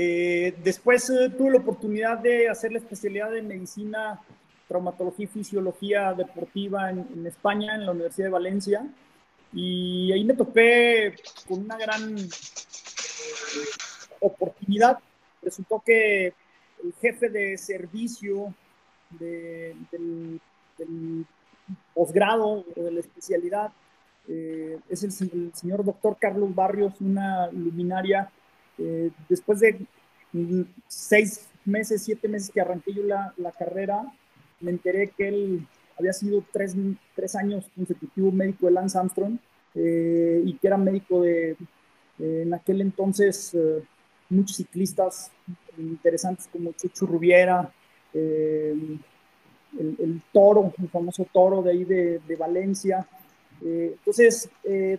Eh, después eh, tuve la oportunidad de hacer la especialidad de medicina, traumatología y fisiología deportiva en, España, en la Universidad de Valencia. Y ahí me topé con una gran oportunidad. Resultó que el jefe de servicio del, posgrado o de la especialidad eh, es el, señor doctor Carlos Barrios, una luminaria. Eh, después de seis meses, siete meses que arranqué yo la, carrera, me enteré que él había sido tres, tres años consecutivo médico de Lance Armstrong eh, y que era médico de, en aquel entonces, muchos ciclistas interesantes como Chucho Rubiera, el, toro, el famoso toro de ahí de, de Valencia, eh, entonces, eh,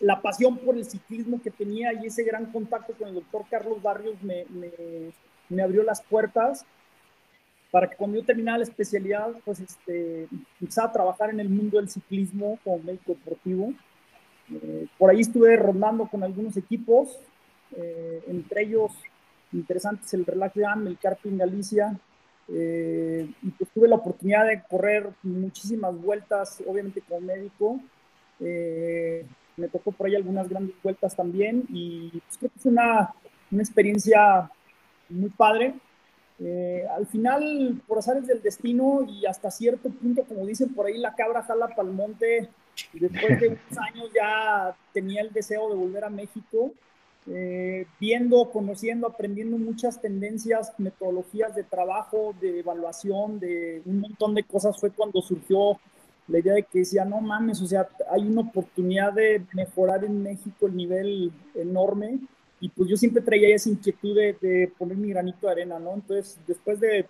la pasión por el ciclismo que tenía y ese gran contacto con el doctor Carlos Barrios me, abrió las puertas para que cuando yo terminara la especialidad, pues este, empezara a trabajar en el mundo del ciclismo como médico deportivo. Eh, por ahí estuve rondando con algunos equipos, entre ellos interesantes el Relax Jam, el Carping Galicia, y pues tuve la oportunidad de correr muchísimas vueltas, obviamente como médico, eh, me tocó por ahí algunas grandes vueltas también y pues, creo que fue una, una experiencia muy padre. Eh, al final, por azares del destino y hasta cierto punto, como dicen por ahí, la cabra jala para el monte. Después de unos años ya tenía el deseo de volver a México, eh, viendo, conociendo, aprendiendo muchas tendencias, metodologías de trabajo, de evaluación, de un montón de cosas. Fue cuando surgió la idea de que decía, no mames, o sea, hay una oportunidad de mejorar en México el nivel enorme y pues yo siempre traía esa inquietud de, poner mi granito de arena, ¿no? Entonces, después de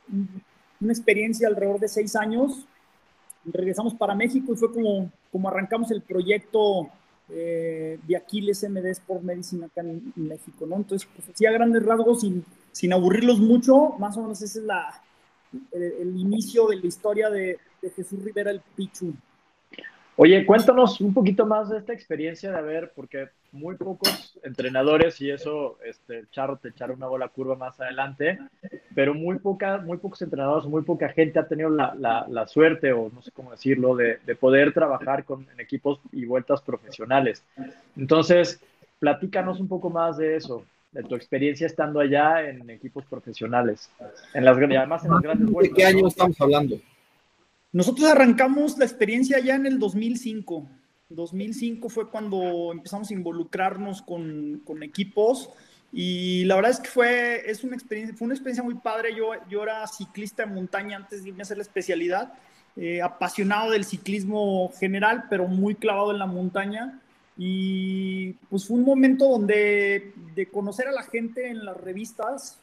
una experiencia alrededor de seis años, regresamos para México y fue como, como arrancamos el proyecto eh, de Aquiles MD Sport Medicine acá en, México, ¿no? Entonces, pues así a grandes rasgos, sin, sin aburrirlos mucho, más o menos ese es la, el inicio de la historia de, Jesús Rivera el Pichu. Oye, cuéntanos un poquito más de esta experiencia de haber, porque muy pocos entrenadores, y eso, este, Charro te echará una bola curva más adelante, pero muy, poca, muy pocos entrenadores, muy poca gente ha tenido la, la, suerte, o no sé cómo decirlo, de, de poder trabajar con, equipos y vueltas profesionales. Entonces, platícanos un poco más de eso, de tu experiencia estando allá en equipos profesionales, en las, además en las grandes vueltas. ¿De qué año estamos hablando? Nosotros arrancamos la experiencia ya en el 2005. 2005 fue cuando empezamos a involucrarnos con, con, equipos y la verdad es que fue, es una experiencia, fue una experiencia muy padre. Yo, yo era ciclista de montaña antes de irme a hacer la especialidad, eh, apasionado del ciclismo general, pero muy clavado en la montaña. Y pues fue un momento donde de conocer a la gente en las revistas,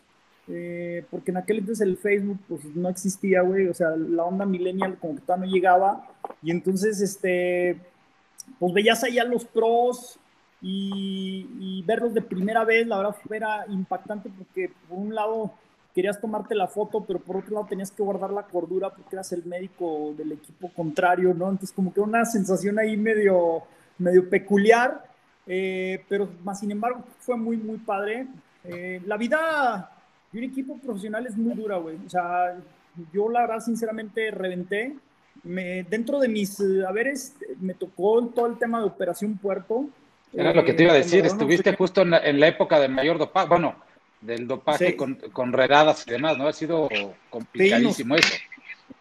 eh, porque en aquel entonces el Facebook pues no existía, güey, o sea, la onda millennial como que todavía no llegaba, y entonces, este, pues veías ahí a los pros y, verlos de primera vez, la verdad era impactante porque por un lado querías tomarte la foto, pero por otro lado tenías que guardar la cordura porque eras el médico del equipo contrario, ¿no? Entonces como que una sensación ahí medio, medio peculiar, eh, pero más sin embargo fue muy, muy padre. Eh, la vida y un equipo profesional es muy dura, güey. O sea, yo la verdad, sinceramente, reventé. Me, dentro de mis eh, haberes, me tocó todo el tema de operación puerto. Era lo que te iba a eh, decir, estuviste justo en la, época del mayor dopaje, bueno, del dopaje con, con, redadas y demás, ¿no? Ha sido complicadísimo eso.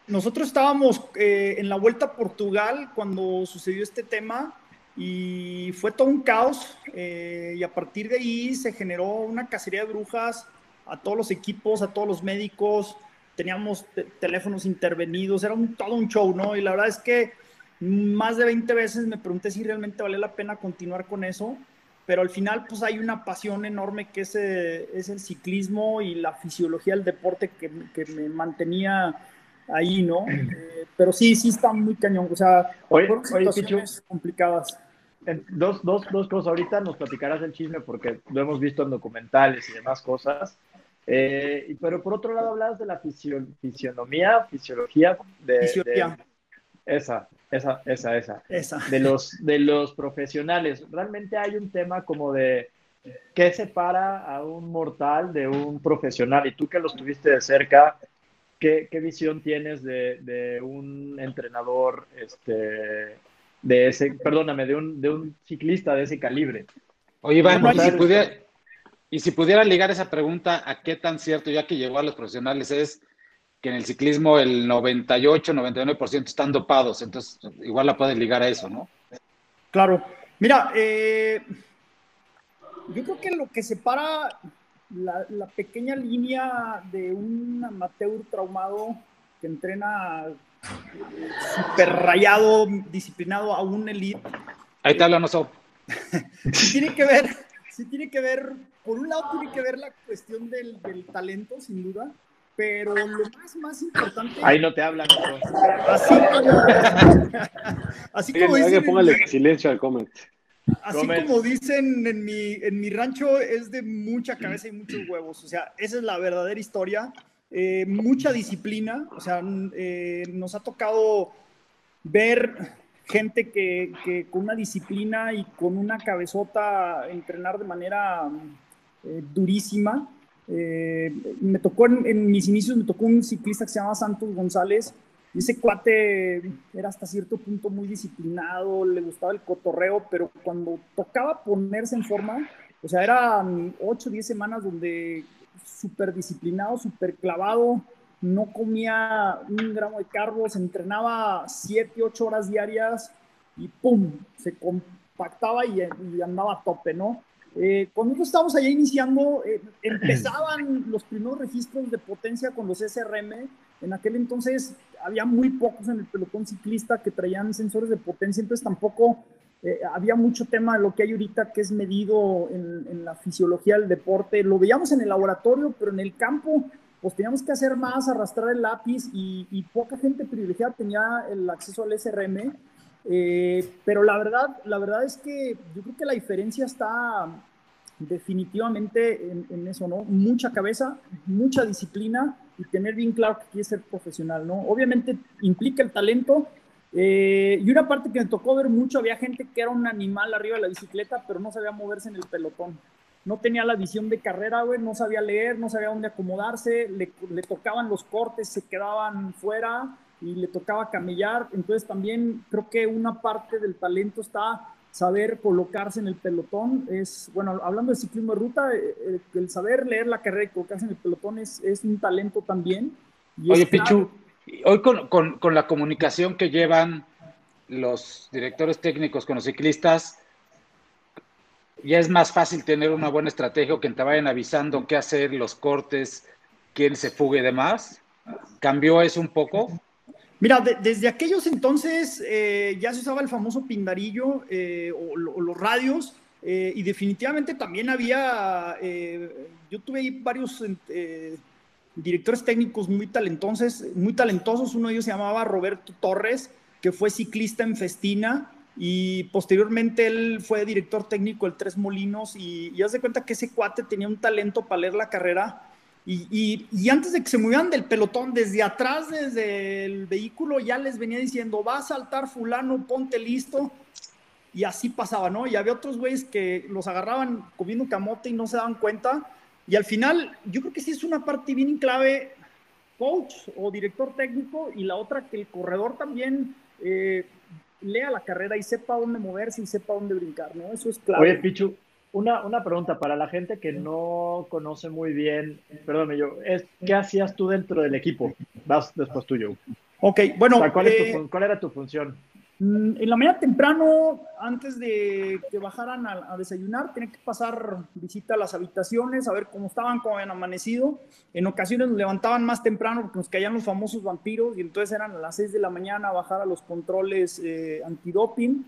Nosotros estábamos eh, en la Vuelta a Portugal cuando sucedió este tema y fue todo un caos y a partir de ahí se generó una cacería de brujas a todos los equipos, a todos los médicos, teníamos teléfonos intervenidos, era un, todo un show, ¿no? Y la verdad es que más de 20 veces me pregunté si realmente vale la pena continuar con eso, pero al final pues hay una pasión enorme que es, eh, es el ciclismo y la fisiología del deporte que, que me mantenía ahí, ¿no? Eh, pero sí, sí está muy cañón, o sea, oye, situaciones complicadas. Dos, dos, dos cosas. Ahorita nos platicarás el chisme porque lo hemos visto en documentales y demás cosas. Eh, pero por otro lado, hablabas de la fisionomía, fisiología de, esa, esa, esa, esa, De los, de los profesionales. Realmente hay un tema como de ¿qué separa a un mortal de un profesional? Y tú que los tuviste de cerca, ¿qué, visión tienes de, un entrenador, este, de ese, perdóname, de un, de un ciclista de ese calibre? Oye, Iván, y si, pudiera, y si pudiera ligar esa pregunta a qué tan cierto, ya que llegó a los profesionales, es que en el ciclismo el 98, 99% están dopados, entonces igual la puedes ligar a eso, ¿no? Claro. Mira, eh, yo creo que lo que separa la, pequeña línea de un amateur traumado que entrena super rayado, disciplinado a un elite. Ahí te hablan, Oso. sí tiene que ver, sí tiene que ver, por un lado tiene que ver la cuestión del, del talento, sin duda, pero lo más, más importante. Ahí no te hablan. Así como. así como dicen. Póngale silencio al comment. Así como dicen en mi, en mi rancho, es de mucha cabeza y muchos huevos. O sea, esa es la verdadera historia. Eh, mucha disciplina. O sea, eh, nos ha tocado ver gente que, con una disciplina y con una cabezota entrenar de manera eh, durísima. Me tocó en, mis inicios, me tocó un ciclista que se llama Santos González. Y ese cuate era hasta cierto punto muy disciplinado, le gustaba el cotorreo, pero cuando tocaba ponerse en forma, o sea, eran 8 o 10 semanas donde súper disciplinado, súper clavado, no comía un gramo de carbos, entrenaba 7, 8 horas diarias y ¡pum! Se compactaba y, y andaba a tope, ¿no? Eh, cuando nosotros estábamos allá iniciando, eh, empezaban los primeros registros de potencia con los SRM. En aquel entonces había muy pocos en el pelotón ciclista que traían sensores de potencia, entonces tampoco eh, había mucho tema de lo que hay ahorita que es medido en, la fisiología del deporte. Lo veíamos en el laboratorio, pero en el campo pues teníamos que hacer más, arrastrar el lápiz y, y poca gente privilegiada tenía el acceso al SRM. Eh, pero la verdad, la verdad es que yo creo que la diferencia está definitivamente en, eso, ¿no? Mucha cabeza, mucha disciplina y tener bien claro que quiere ser profesional, ¿no? Obviamente implica el talento. Eh, y una parte que me tocó ver mucho, había gente que era un animal arriba de la bicicleta, pero no sabía moverse en el pelotón. No tenía la visión de carrera, güey, no sabía leer, no sabía dónde acomodarse, le, le tocaban los cortes, se quedaban fuera y le tocaba camellar. Entonces también creo que una parte del talento está saber colocarse en el pelotón. Es, bueno, hablando de ciclismo de ruta, eh, eh, el saber leer la carrera y colocarse en el pelotón es, es un talento también. Oye, Pichu, hoy con, la comunicación que llevan los directores técnicos con los ciclistas, ya es más fácil tener una buena estrategia o que te vayan avisando qué hacer, los cortes, quién se fugue y demás. ¿Cambió eso un poco? Mira, desde aquellos entonces eh, ya se usaba el famoso pindarillo eh, o, los radios eh, y definitivamente también había, yo tuve ahí varios directores técnicos muy talentosos, muy talentosos, uno de ellos se llamaba Roberto Torres, que fue ciclista en Festina y posteriormente él fue director técnico del Tres Molinos y, y haz cuenta que ese cuate tenía un talento para leer la carrera y, y, antes de que se movieran del pelotón, desde atrás, desde el vehículo, ya les venía diciendo, va a saltar fulano, ponte listo. Y así pasaba, ¿no? Y había otros güeyes que los agarraban comiendo camote y no se daban cuenta. Y al final, yo creo que sí es una parte bien clave, coach o director técnico, y la otra que el corredor también eh, lea la carrera y sepa dónde moverse y sepa dónde brincar, ¿no? Eso es clave. Oye, Pichu, una, una, pregunta para la gente que no conoce muy bien, perdóname yo, es, ¿qué hacías tú dentro del equipo? Vas después tú, yo. Ok, bueno. ¿cuál, eh, ¿cuál, era tu función? Mm, en la mañana temprano, antes de que bajaran a, desayunar, tenía que pasar visita a las habitaciones, a ver cómo estaban, cómo habían amanecido. En ocasiones nos levantaban más temprano porque nos caían los famosos vampiros y entonces eran a las 6 de la mañana bajar a los controles eh, antidoping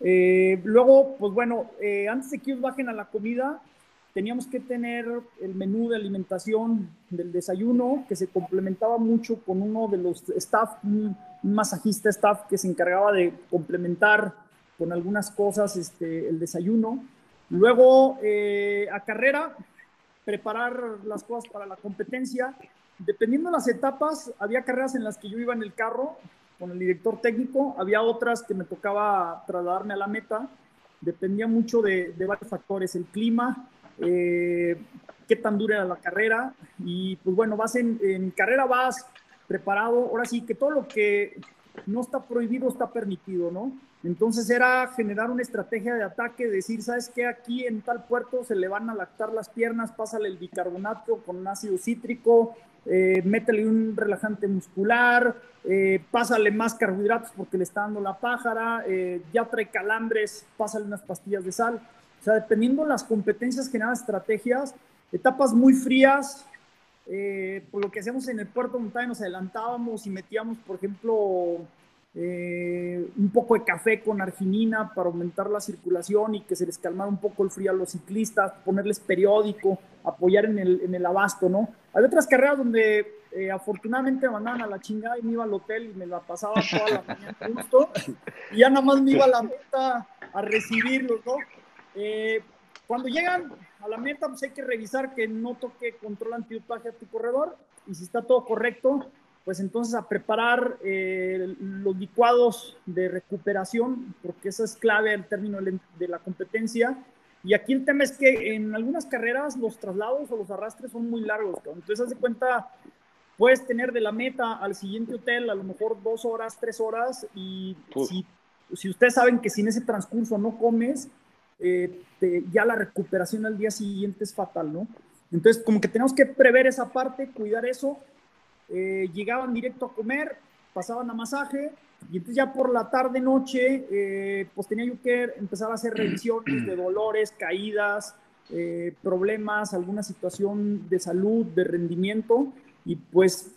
eh, luego, pues bueno, eh, antes de que ellos bajen a la comida, teníamos que tener el menú de alimentación del desayuno, que se complementaba mucho con uno de los staff, un, masajista staff que se encargaba de complementar con algunas cosas este, el desayuno. Luego, eh, a carrera, preparar las cosas para la competencia. Dependiendo de las etapas, había carreras en las que yo iba en el carro con el director técnico, había otras que me tocaba trasladarme a la meta, dependía mucho de, varios factores, el clima, eh, qué tan dura la carrera. Y pues bueno, vas en carrera, vas preparado. Ahora sí, que todo lo que no está prohibido está permitido, ¿no? Entonces era generar una estrategia de ataque, decir, ¿sabes qué? Aquí en tal puerto se le van a lactar las piernas, pásale el bicarbonato con ácido cítrico, eh, métele un relajante muscular, eh, pásale más carbohidratos porque le está dando la pájara, eh, ya trae calambres, pásale unas pastillas de sal. O sea, dependiendo de las competencias, generar estrategias, etapas muy frías, por lo que hacemos en el puerto montaña nos adelantábamos y metíamos, por ejemplo, eh, un poco de café con arginina para aumentar la circulación y que se les calmara un poco el frío a los ciclistas, ponerles periódico, apoyar en el, en el abasto, ¿no? Hay otras carreras donde eh, afortunadamente me mandaban a la chingada y me iba al hotel y me la pasaba toda la mañana justo y ya nada más me iba a la meta a recibirlos, ¿no? Eh, cuando llegan a la meta, pues hay que revisar que no toque control antidopaje a tu corredor y si está todo correcto, pues entonces a preparar eh, los licuados de recuperación, porque eso es clave al término de la competencia. Y aquí el tema es que en algunas carreras los traslados o los arrastres son muy largos. Entonces, haz de cuenta, puedes tener de la meta al siguiente hotel a lo mejor dos horas, tres horas, y si, si, ustedes saben que si en ese transcurso no comes, eh, ya la recuperación al día siguiente es fatal, ¿no? Entonces, como que tenemos que prever esa parte, cuidar eso eh, llegaban directo a comer, pasaban a masaje, y entonces ya por la tarde, noche, eh, pues tenía yo que empezar a hacer revisiones de dolores, caídas, eh, problemas, alguna situación de salud, de rendimiento, y pues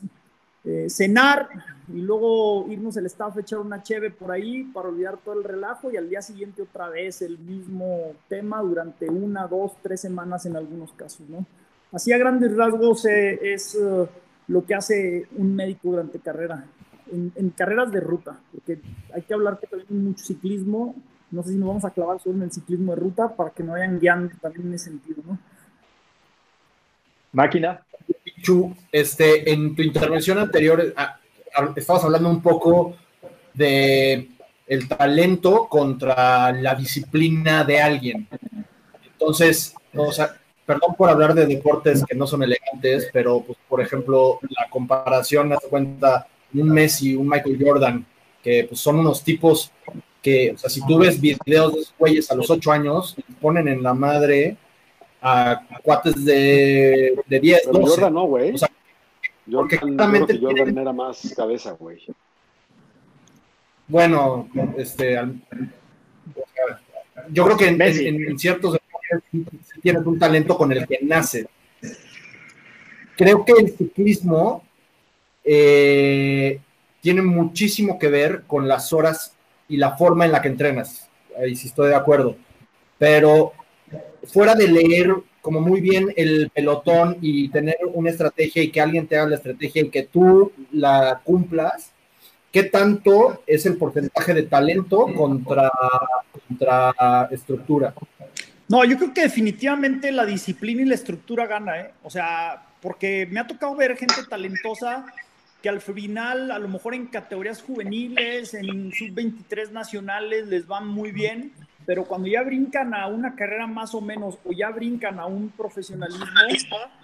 cenar y luego irnos el staff, echar una cheve por ahí para olvidar todo el relajo y al día siguiente otra vez el mismo tema durante una, dos, tres semanas en algunos casos, ¿no? Así a grandes rasgos es lo que hace un médico durante carrera, en, carreras de ruta, porque hay que hablar que también mucho ciclismo, no sé si nos vamos a clavar solo en el ciclismo de ruta para que no vayan guiando también en ese sentido, ¿no? Máquina. Chu, este, en tu intervención anterior ah, ah, estabas hablando un poco de el talento contra la disciplina de alguien. Entonces, o sea, perdón por hablar de deportes que no son elegantes, pero pues, por ejemplo, la comparación, me cuenta, un Messi, un Michael Jordan, que pues, son unos tipos que, o sea, si tú ves videos de esos güeyes a los ocho años, ponen en la madre a, cuates de, de 10, pero Jordan no, güey. O sea, Jordan, que Jordan era más cabeza, güey. Bueno, este, yo creo que en, en, en ciertos tienes un talento con el que nace. Creo que el ciclismo eh, tiene muchísimo que ver con las horas y la forma en la que entrenas. Ahí sí estoy de acuerdo. Pero fuera de leer como muy bien el pelotón y tener una estrategia y que alguien te haga la estrategia y que tú la cumplas, ¿qué tanto es el porcentaje de talento contra, contra estructura? No, yo creo que definitivamente la disciplina y la estructura gana, ¿eh? O sea, porque me ha tocado ver gente talentosa que al final, a lo mejor en categorías juveniles, en sub-23 nacionales, les van muy bien, pero cuando ya brincan a una carrera más o menos, o ya brincan a un profesionalismo,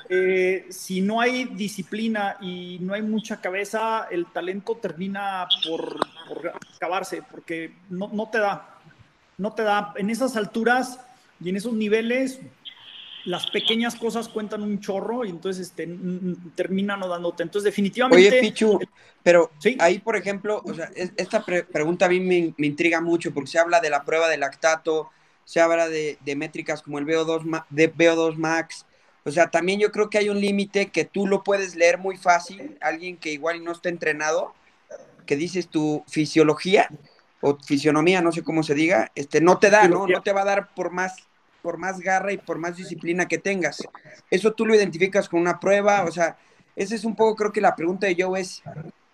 eh, si no hay disciplina y no hay mucha cabeza, el talento termina por, por acabarse, porque no, no te da, no te da. En esas alturas y en esos niveles, las pequeñas cosas cuentan un chorro y entonces este, terminan no dándote. Entonces, definitivamente. Oye, Pichu, pero ahí, por ejemplo, o sea, esta pregunta a mí me, intriga mucho porque se habla de la prueba de lactato, se habla de, métricas como el VO2, de VO2 max. O sea, también yo creo que hay un límite que tú lo puedes leer muy fácil, alguien que igual no está entrenado, que dices tu fisiología o fisionomía, no sé cómo se diga, este, no te da, ¿no? No te va a dar por más por más garra y por más disciplina que tengas. Eso tú lo identificas con una prueba, o sea, esa es un poco, creo que la pregunta de Joe es,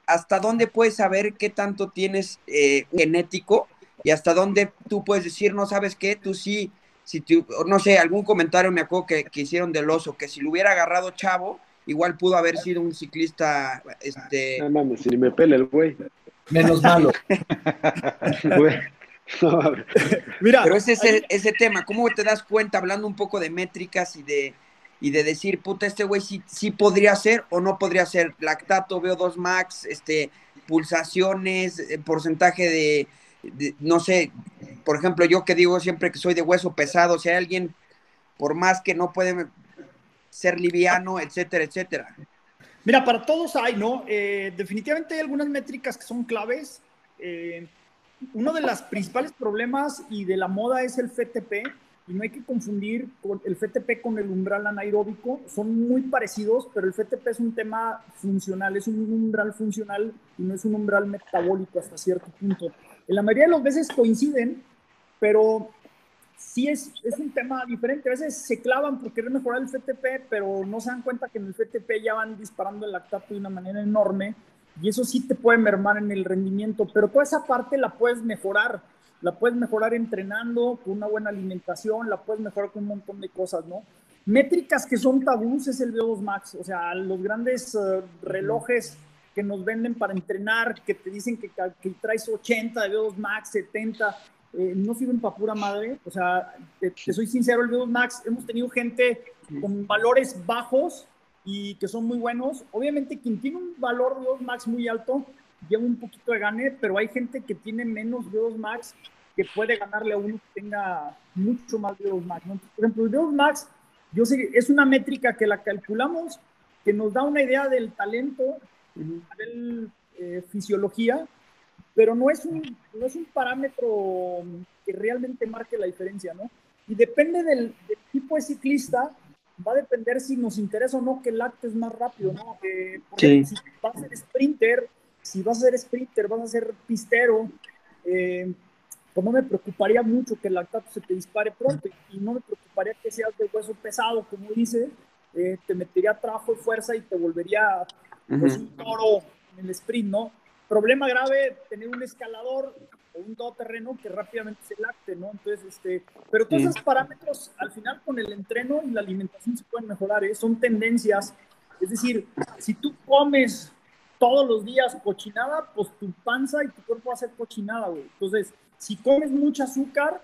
¿hasta dónde puedes saber qué tanto tienes eh, genético y hasta dónde tú puedes decir, no sabes qué, tú sí, si tú, no sé, algún comentario me acuerdo que, que hicieron del oso, que si lo hubiera agarrado Chavo, igual pudo haber sido un ciclista, este... No mames, si me pela el güey. Menos malo. Mira, pero ese es ese tema, ¿cómo te das cuenta hablando un poco de métricas y de y de decir, puta, este güey sí, sí podría ser o no podría ser lactato, veo 2 max, este pulsaciones, eh, porcentaje de, no sé, por ejemplo, yo que digo siempre que soy de hueso pesado, si hay alguien por más que no puede ser liviano, etcétera, etcétera. Mira, para todos hay, ¿no? Eh, definitivamente hay algunas métricas que son claves. Eh, uno de los principales problemas y de la moda es el FTP, y no hay que confundir con el FTP con el umbral anaeróbico. Son muy parecidos, pero el FTP es un tema funcional, es un umbral funcional y no es un umbral metabólico hasta cierto punto. En la mayoría de las veces coinciden, pero sí es, es un tema diferente. A veces se clavan por querer mejorar el FTP, pero no se dan cuenta que en el FTP ya van disparando el lactato de una manera enorme y eso sí te puede mermar en el rendimiento, pero toda esa parte la puedes mejorar. La puedes mejorar entrenando, con una buena alimentación, la puedes mejorar con un montón de cosas, ¿no? Métricas que son tabús es el VO2 Max, o sea, los grandes eh, relojes que nos venden para entrenar, que te dicen que, que traes 80 de VO2 Max, 70, eh, no sirven para pura madre. O sea, te, soy sincero, el VO2 Max, hemos tenido gente con valores bajos y que son muy buenos. Obviamente, quien tiene un valor VO2 Max muy alto, lleva un poquito de gane, pero hay gente que tiene menos VO2 Max que puede ganarle a uno que tenga mucho más VO2 Max. Por ejemplo, el VO2 Max, yo sé, es una métrica que la calculamos, que nos da una idea del talento nivel eh, fisiología, pero no es, un, no es un parámetro que realmente marque la diferencia, ¿no? Y depende del, tipo de ciclista, va a depender si nos interesa o no que el acto es más rápido, ¿no? si vas a ser sprinter, si vas a ser sprinter, vas a ser pistero, eh, pues no me preocuparía mucho que el lactato se te dispare pronto y no me preocuparía que seas de hueso pesado, como dice, eh, te metería trabajo y fuerza y te volvería pues, un toro en el sprint, ¿no? Problema grave, tener un escalador o un todoterreno que rápidamente se lacte, ¿no? Entonces, este, pero todos esos parámetros al final con el entreno y la alimentación se pueden mejorar, ¿eh? Son tendencias. Es decir, si tú comes todos los días cochinada, pues tu panza y tu cuerpo va a ser cochinada, güey. Entonces, si comes mucho azúcar,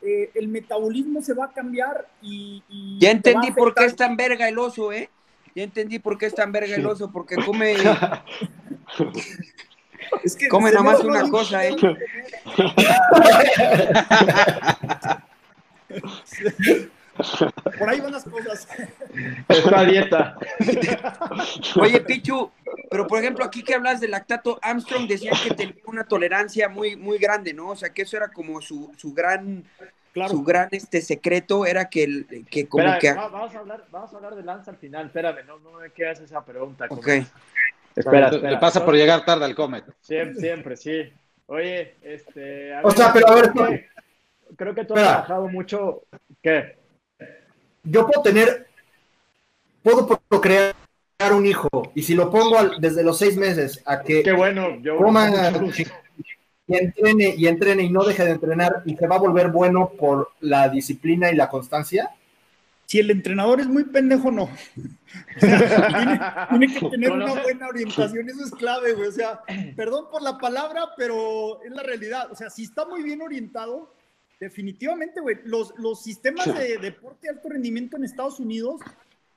eh, el metabolismo se va a cambiar y... ya entendí por qué es tan verga el oso, ¿eh? Ya entendí por qué es tan verga el oso, porque come... Es que Come nomás una cosa, ¿eh? Por ahí van las cosas. Esta dieta. Oye, Pichu, pero por ejemplo, aquí que hablas del lactato, Armstrong decía que tenía una tolerancia muy, muy grande, ¿no? O sea, que eso era como su, su gran, su gran este secreto, era que, que como que... Vamos a, hablar, vamos a hablar de Lance al final, espérame, no, no me quedas esa pregunta. Ok. Espera, Le pasa por llegar tarde al Comet. Siempre, siempre, sí. Oye, este. o sea, pero a ver. Creo que, tú has trabajado mucho. ¿Qué? Yo puedo tener. Puedo crear un hijo. Y si lo pongo desde los seis meses a que. Qué bueno, yo. Coma, y entrene y entrene y no deje de entrenar y se va a volver bueno por la disciplina y la constancia si el entrenador es muy pendejo, no. tiene, que tener una buena orientación, eso es clave, güey. O sea, perdón por la palabra, pero es la realidad. O sea, si está muy bien orientado, definitivamente, güey, los, los sistemas de deporte de alto rendimiento en Estados Unidos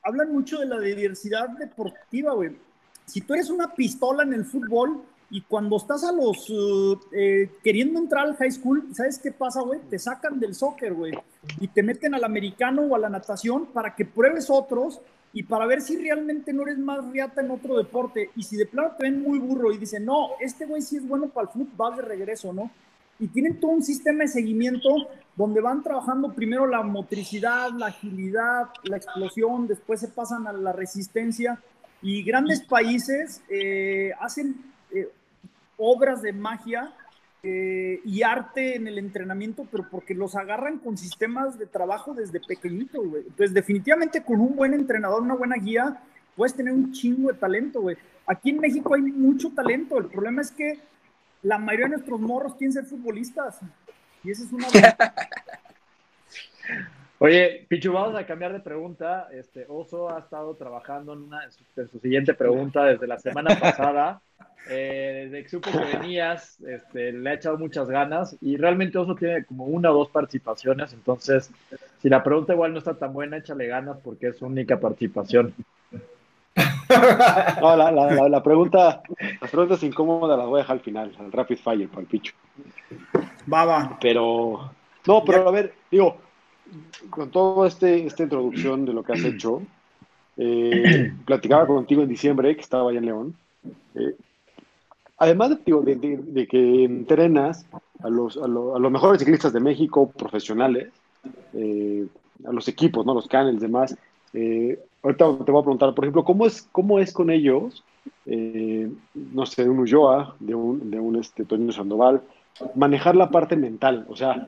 hablan mucho de la diversidad deportiva, güey. Si tú eres una pistola en el fútbol, y cuando estás a los uh, eh, queriendo entrar al high school, ¿sabes qué pasa, güey? Te sacan del soccer, güey, y te meten al americano o a la natación para que pruebes otros y para ver si realmente no eres más riata en otro deporte. Y si de plano te ven muy burro y dicen, no, este güey sí es bueno para el fútbol, vas de regreso, ¿no? Y tienen todo un sistema de seguimiento donde van trabajando primero la motricidad, la agilidad, la explosión, después se pasan a la resistencia. Y grandes países eh, hacen eh, obras de magia eh, y arte en el entrenamiento, pero porque los agarran con sistemas de trabajo desde pequeñito, güey. Entonces, definitivamente con un buen entrenador, una buena guía, puedes tener un chingo de talento, güey. Aquí en México hay mucho talento. El problema es que la mayoría de nuestros morros quieren ser futbolistas. Y esa es una... Oye, Pichu, vamos a cambiar de pregunta. Este Oso ha estado trabajando en, una, en su siguiente pregunta desde la semana pasada eh, desde que supo que venías, este, le ha echado muchas ganas y realmente Oso tiene como una o dos participaciones, entonces si la pregunta igual no está tan buena, échale ganas porque es su única participación. No, la, la, la, pregunta, las preguntas incómodas las voy a dejar al final, al rapid fire, para el picho. Va, va. Pero, no, pero a ver, digo, con toda este, esta introducción de lo que has hecho, eh, platicaba contigo en diciembre, que estaba allá en León. Eh, además de, de, que entrenas a los, a, los mejores ciclistas de México, profesionales, eh, a los equipos, ¿no? los canels, demás. ahorita te voy a preguntar, por ejemplo, ¿cómo es, cómo es con ellos, no sé, de un Ulloa, de un, de un este, Toño Sandoval, manejar la parte mental? O sea,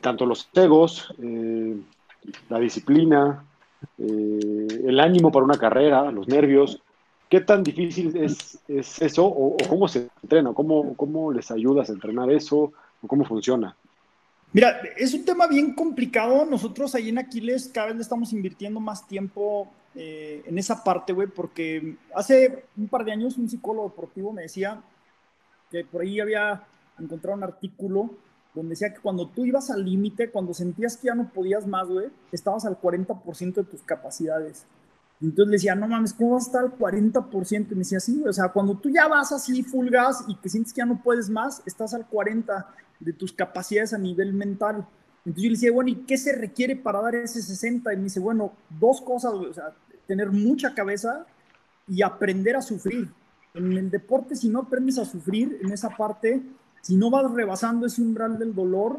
tanto los egos, la disciplina, eh, el ánimo para una carrera, los nervios. ¿Qué tan difícil es, eso o, cómo se entrena? ¿Cómo, ¿Cómo les ayudas a entrenar eso o cómo funciona? Mira, es un tema bien complicado. Nosotros ahí en Aquiles cada vez le estamos invirtiendo más tiempo eh, en esa parte, güey, porque hace un par de años un psicólogo deportivo me decía que por ahí había encontrado un artículo donde decía que cuando tú ibas al límite, cuando sentías que ya no podías más, güey, estabas al 40% de tus capacidades. Entonces le decía, no mames, ¿cómo vas a estar al 40%? Y me decía, sí, o sea, cuando tú ya vas así full gas y que sientes que ya no puedes más, estás al 40% de tus capacidades a nivel mental. Entonces yo le decía, bueno, ¿y qué se requiere para dar ese 60? Y me dice, bueno, dos cosas, güey, o sea, tener mucha cabeza y aprender a sufrir. En el deporte, si no aprendes a sufrir en esa parte, si no vas rebasando ese umbral del dolor,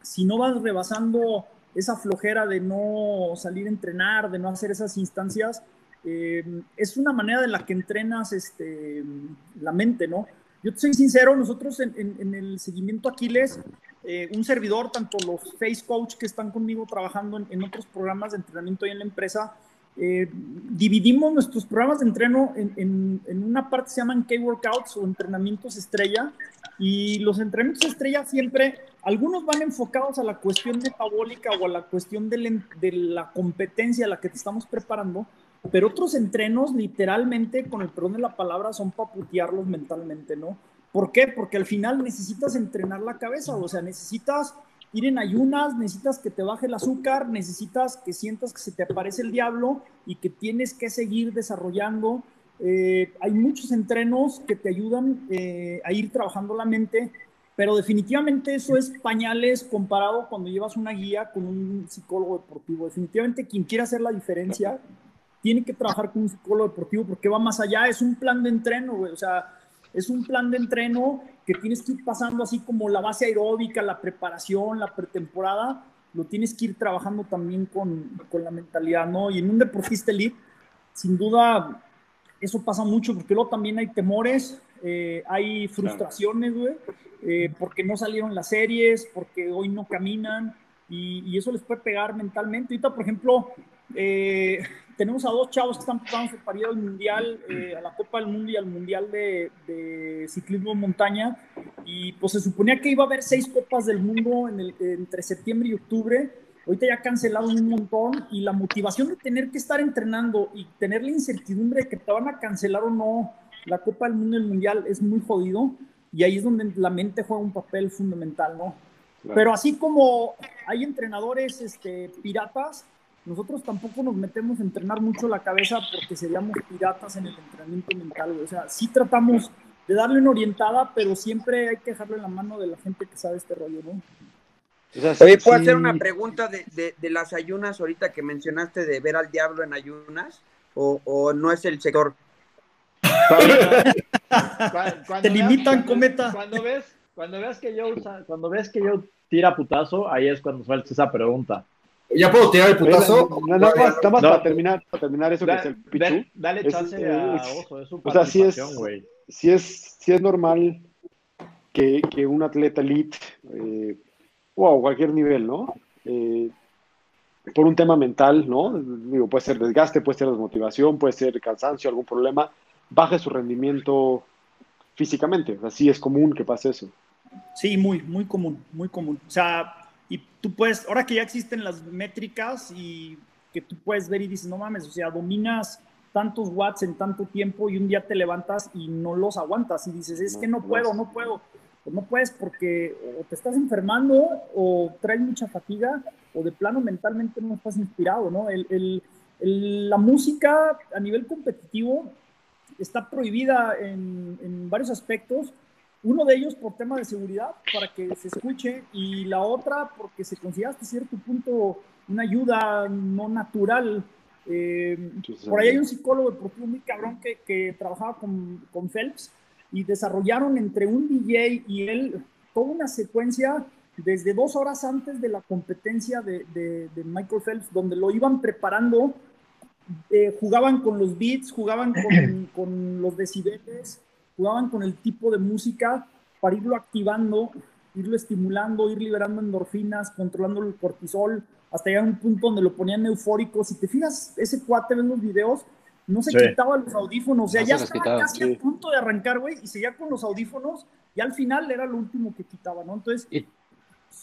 si no vas rebasando esa flojera de no salir a entrenar, de no hacer esas instancias, eh, es una manera de la que entrenas este, la mente, ¿no? Yo te soy sincero, nosotros en, el seguimiento Aquiles, eh, un servidor, tanto los face coach que están conmigo trabajando en, otros programas de entrenamiento ahí en la empresa, eh, dividimos nuestros programas de entreno en, en, una parte se llaman K-Workouts o entrenamientos estrella y los entrenamientos estrella siempre, algunos van enfocados a la cuestión metabólica o a la cuestión de, de la competencia a la que te estamos preparando, pero otros entrenos literalmente, con el perdón de la palabra, son para putearlos mentalmente, ¿no? ¿Por qué? Porque al final necesitas entrenar la cabeza, o sea, necesitas ir en ayunas, necesitas que te baje el azúcar, necesitas que sientas que se te aparece el diablo y que tienes que seguir desarrollando. Eh, hay muchos entrenos que te ayudan eh, a ir trabajando la mente, pero definitivamente eso es pañales comparado cuando llevas una guía con un psicólogo deportivo. Definitivamente quien quiera hacer la diferencia tiene que trabajar con un psicólogo deportivo porque va más allá, es un plan de entreno, o sea, es un plan de entreno que tienes que ir pasando así como la base aeróbica, la preparación, la pretemporada, lo tienes que ir trabajando también con, con la mentalidad, ¿no? Y en un deportista elite, sin duda, eso pasa mucho porque luego también hay temores, eh, hay frustraciones, güey, eh, porque no salieron las series, porque hoy no caminan y, y, eso les puede pegar mentalmente. Ahorita, por ejemplo, eh, tenemos a dos chavos que están preparando para ir al Mundial, eh, a la Copa del Mundo y al Mundial de, Ciclismo en Montaña. Y pues se suponía que iba a haber seis Copas del Mundo en el, entre septiembre y octubre. Ahorita ya cancelaron un montón y la motivación de tener que estar entrenando y tener la incertidumbre de que te van a cancelar o no la Copa del Mundo y el Mundial es muy jodido. Y ahí es donde la mente juega un papel fundamental, ¿no? Pero así como hay entrenadores este, piratas, nosotros tampoco nos metemos a entrenar mucho la cabeza porque seríamos piratas en el entrenamiento mental, O sea, sí tratamos de darle una orientada, pero siempre hay que dejarle la mano de la gente que sabe este rollo, ¿no? Oye, ¿puedo hacer una pregunta de, las ayunas ahorita que mencionaste de ver al diablo en ayunas? ¿O, no es el sector? Te limitan, cometa. Cuando ves, cuando ves que yo cuando ves que yo tira putazo, ahí es cuando sueltas esa pregunta. ¿Ya puedo tirar el putazo? No, no, más, para terminar, para terminar eso que es el pichu. Dale, chance a Oso, es su O sea, sí es, sí es, sí es normal que, que un atleta elite, eh, o a cualquier nivel, ¿no? Eh, por un tema mental, ¿no? Digo, puede ser desgaste, puede ser desmotivación, puede ser cansancio, algún problema, baje su rendimiento físicamente. O sea, sí es común que pase eso. Sí, muy, muy común, muy común. O sea, y tú puedes, ahora que ya existen las métricas y que tú puedes ver y dices, no mames, o sea, dominas tantos watts en tanto tiempo y un día te levantas y no los aguantas y dices, es que no puedo, no puedo. Pues no puedes porque o te estás enfermando o traes mucha fatiga o de plano mentalmente no estás inspirado, ¿no? El, el, la música a nivel competitivo está prohibida en, en varios aspectos. Uno de ellos por tema de seguridad, para que se escuche, y la otra porque se considera hasta cierto punto una ayuda no natural. Eh, por ahí hay un psicólogo deportivo muy cabrón que, que trabajaba con, con, Phelps y desarrollaron entre un DJ y él toda una secuencia desde dos horas antes de la competencia de, de, Michael Phelps, donde lo iban preparando, eh, jugaban con los beats, jugaban con, con los decibeles, jugaban con el tipo de música para irlo activando, irlo estimulando, ir liberando endorfinas, controlando el cortisol, hasta llegar a un punto donde lo ponían eufórico. Si te fijas, ese cuate en los videos no se quitaba los audífonos, o sea, ya estaba casi a punto de arrancar, güey, y seguía con los audífonos, y al final era lo último que quitaba, ¿no? Entonces,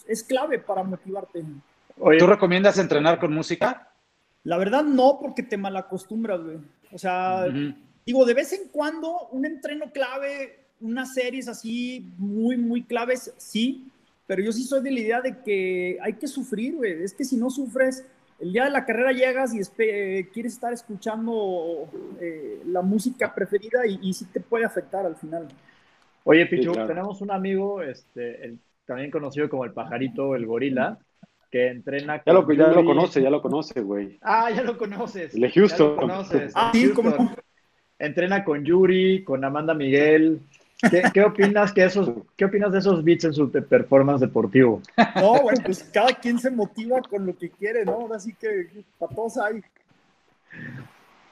es clave para motivarte. ¿Tú recomiendas entrenar con música? La verdad no, porque te malacostumbras, güey. O sea, digo, de vez en cuando un entreno clave, unas series así muy, muy claves, sí, pero yo sí soy de la idea de que hay que sufrir, güey. Es que si no sufres, el día de la carrera llegas y quieres estar escuchando eh, la música preferida y, y, sí te puede afectar al final. Oye, Pichu, tenemos un amigo, este, también conocido como el pajarito, el gorila, que entrena. Ya lo, ya lo conoce, ya lo conoce, güey. Ah, ya lo conoces. El de Houston. Ah, sí, ¿cómo? Entrena con Yuri, con Amanda Miguel, ¿Qué, opinas que esos, ¿Qué opinas de esos beats en su performance deportivo? No, bueno, pues cada quien se motiva con lo que quiere, ¿no? Ahora sí que para todos hay.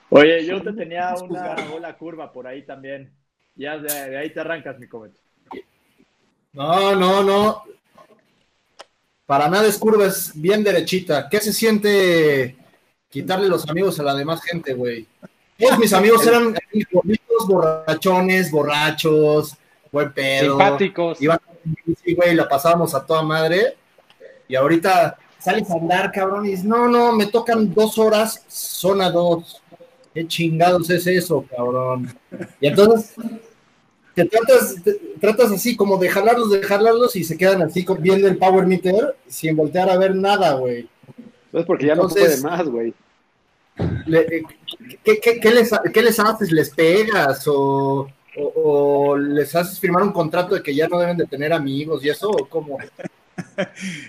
Oye, yo te tenía una bola curva por ahí también. Ya de, ahí te arrancas, mi comentario. No, no, no. Para nada es curva, es bien derechita. ¿Qué se siente quitarle los amigos a la demás gente, güey? Todos mis amigos eran bonitos, borrachones, borrachos, buen pedo. Simpáticos. Iban sí, güey, la pasábamos a toda madre. Y ahorita sales a andar, cabrón, y dices, no, no, me tocan dos horas, zona dos. ¿Qué chingados es eso, cabrón? Y entonces te tratas, tratas así como de jalarlos, de jalarlos y se quedan así viendo el power meter sin voltear a ver nada, güey. Es porque ya no puede más, güey. Eh, ¿qué, les, haces? ¿Les pegas o, les haces firmar un contrato de que ya no deben de tener amigos y eso? ¿O cómo?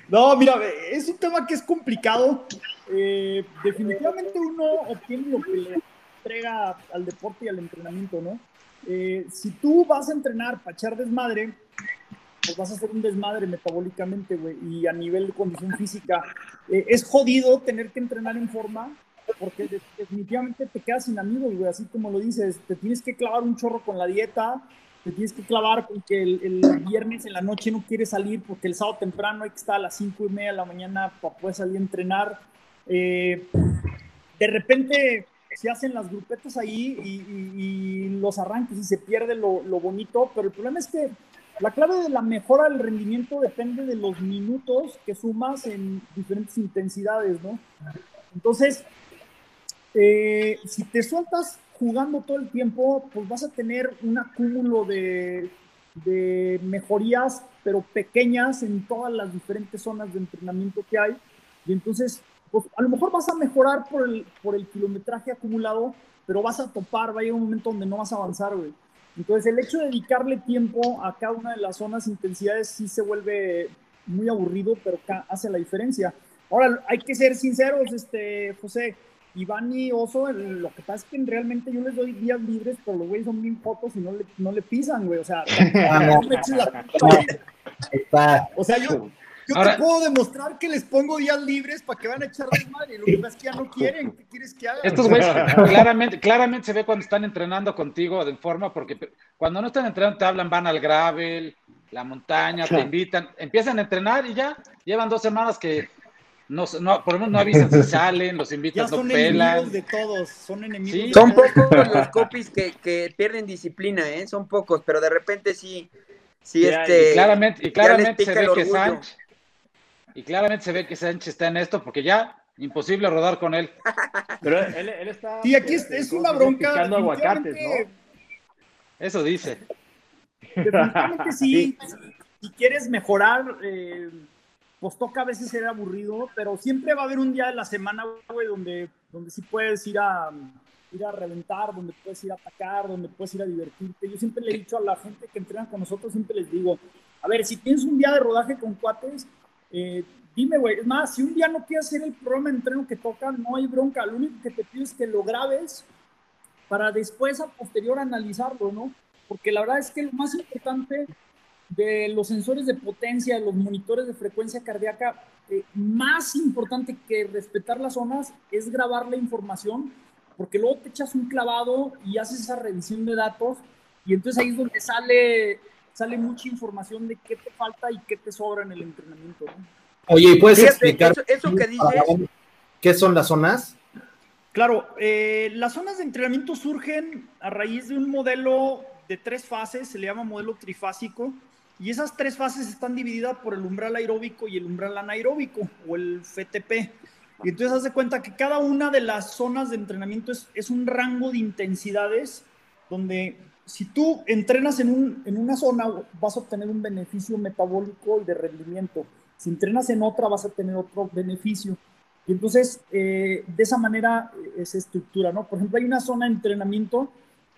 No, mira, es un tema que es complicado. Eh, definitivamente uno obtiene lo que le entrega al deporte y al entrenamiento, ¿no? Eh, si tú vas a entrenar para echar desmadre, pues vas a hacer un desmadre metabólicamente, güey, y a nivel de condición física. es jodido tener que entrenar en forma porque definitivamente te quedas sin amigos, güey, así como lo dices, te tienes que clavar un chorro con la dieta, te tienes que clavar con que el, viernes en la noche no quieres salir porque el sábado temprano hay que estar a las cinco y media de la mañana para poder salir a entrenar. Eh, de repente se hacen las grupetas ahí y, los arranques y se pierde lo, lo, bonito, pero el problema es que la clave de la mejora del rendimiento depende de los minutos que sumas en diferentes intensidades, ¿no? Entonces, eh, si te sueltas jugando todo el tiempo, pues vas a tener un acúmulo de, mejorías, pero pequeñas en todas las diferentes zonas de entrenamiento que hay. Y entonces, pues a lo mejor vas a mejorar por el, por el kilometraje acumulado, pero vas a topar, va a llegar un momento donde no vas a avanzar, güey. Entonces, el hecho de dedicarle tiempo a cada una de las zonas, intensidades, sí se vuelve muy aburrido, pero hace la diferencia. Ahora, hay que ser sinceros, este, José. Iván y Oso, lo que pasa es que realmente yo les doy días libres, pero los güeyes son bien fotos y no le, no le pisan, güey. O sea, o sea, yo, yo te puedo demostrar que les pongo días libres para que van a echar madre. Lo que pasa es que ya no quieren. ¿Qué quieres que haga? Estos güeyes claramente, claramente se ve cuando están entrenando contigo de forma, porque cuando no están entrenando te hablan, van al gravel, la montaña, te invitan, empiezan a entrenar y ya llevan dos semanas que no, no, por lo menos no avisan si salen, los invitan, no pelan. de todos, son enemigos. Son pocos los copies que, pierden disciplina, ¿eh? Son pocos, pero de repente sí, sí este. Y claramente, y claramente se ve que Sánchez, y claramente se ve que Sánchez está en esto, porque ya Imposible rodar con él. Pero él, él está. Sí, aquí es, es una bronca. Picando aguacates, ¿no? Eso dice. Definitivamente sí. Si quieres mejorar, eh, pues toca a veces ser aburrido, pero siempre va a haber un día de la semana, güey, donde, donde sí puedes ir a, ir a reventar, donde puedes ir a atacar, donde puedes ir a divertirte. Yo siempre le he dicho a la gente que entrena con nosotros, siempre les digo, a ver, si tienes un día de rodaje con cuates, eh, dime, güey, es más, si un día no quieres hacer el programa de entreno que toca, no hay bronca, lo único que te pido es que lo grabes para después a posterior analizarlo, ¿no? Porque la verdad es que lo más importante de los sensores de potencia, de los monitores de frecuencia cardíaca, eh, más importante que respetar las zonas es grabar la información, porque luego te echas un clavado y haces esa revisión de datos y entonces ahí es donde sale, sale mucha información de qué te falta y qué te sobra en el entrenamiento. ¿no? Oye, ¿y puedes Fíjate, explicar eso, eso que dices, qué son las zonas? Claro, eh, las zonas de entrenamiento surgen a raíz de un modelo de tres fases, se le llama modelo trifásico, y esas tres fases están divididas por el umbral aeróbico y el umbral anaeróbico, o el FTP. Y entonces haz de cuenta que cada una de las zonas de entrenamiento es, es un rango de intensidades donde si tú entrenas en, un, en una zona vas a obtener un beneficio metabólico y de rendimiento. Si entrenas en otra vas a tener otro beneficio. Y entonces, eh, de esa manera eh, se estructura, ¿no? Por ejemplo, hay una zona de entrenamiento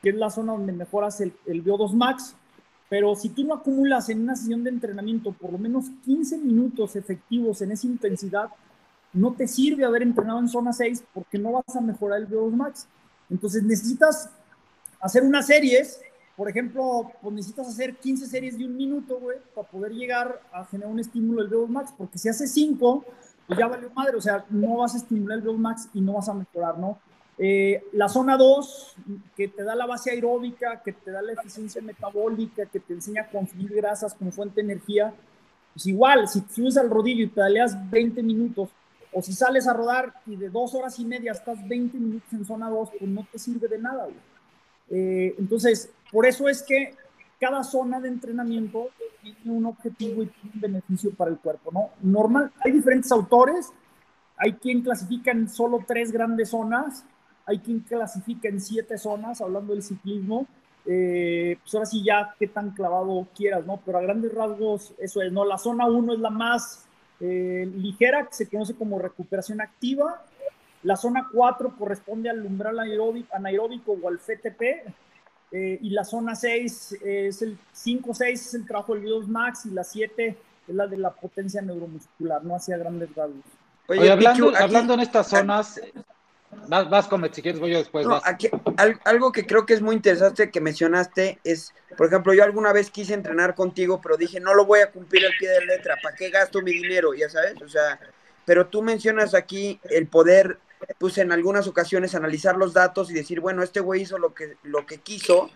que es la zona donde mejoras el, el VO2 max, pero si tú no acumulas en una sesión de entrenamiento por lo menos 15 minutos efectivos en esa intensidad, no te sirve haber entrenado en zona 6 porque no vas a mejorar el VO2 max. Entonces necesitas hacer unas series, por ejemplo, pues necesitas hacer 15 series de un minuto, güey, para poder llegar a generar un estímulo del VO2 max, porque si haces 5, pues ya valió madre, o sea, no vas a estimular el VO2 max y no vas a mejorar, ¿no? Eh, la zona 2, que te da la base aeróbica, que te da la eficiencia metabólica, que te enseña a consumir grasas como fuente de energía, pues igual, si subes al rodillo y pedaleas 20 minutos, o si sales a rodar y de dos horas y media estás 20 minutos en zona 2, pues no te sirve de nada, güey. Eh, entonces, por eso es que cada zona de entrenamiento tiene un objetivo y tiene un beneficio para el cuerpo, ¿no? Normal, hay diferentes autores, hay quien clasifica en solo tres grandes zonas, hay quien clasifica en siete zonas, hablando del ciclismo, eh, pues ahora sí ya qué tan clavado quieras, ¿no? Pero a grandes rasgos eso es, ¿no? La zona 1 es la más eh, ligera, que se conoce como recuperación activa, la zona 4 corresponde al umbral anaeróbico, anaeróbico o al FTP, eh, y la zona 6 es el 5, 6 es el trabajo del VO2 max y la 7 es la de la potencia neuromuscular, no hacia grandes rasgos. oye, Oye, hablando, Pichu, aquí- hablando en estas zonas, vas, vas Comet, si quieres voy yo después. No, aquí, al- algo que creo que es muy interesante que mencionaste es, por ejemplo, yo alguna vez quise entrenar contigo, pero dije, no lo voy a cumplir al pie de la letra, ¿para qué gasto mi dinero? Ya sabes, o sea, pero tú mencionas aquí el poder, pues en algunas ocasiones analizar los datos y decir, bueno, este güey hizo lo que, lo que quiso,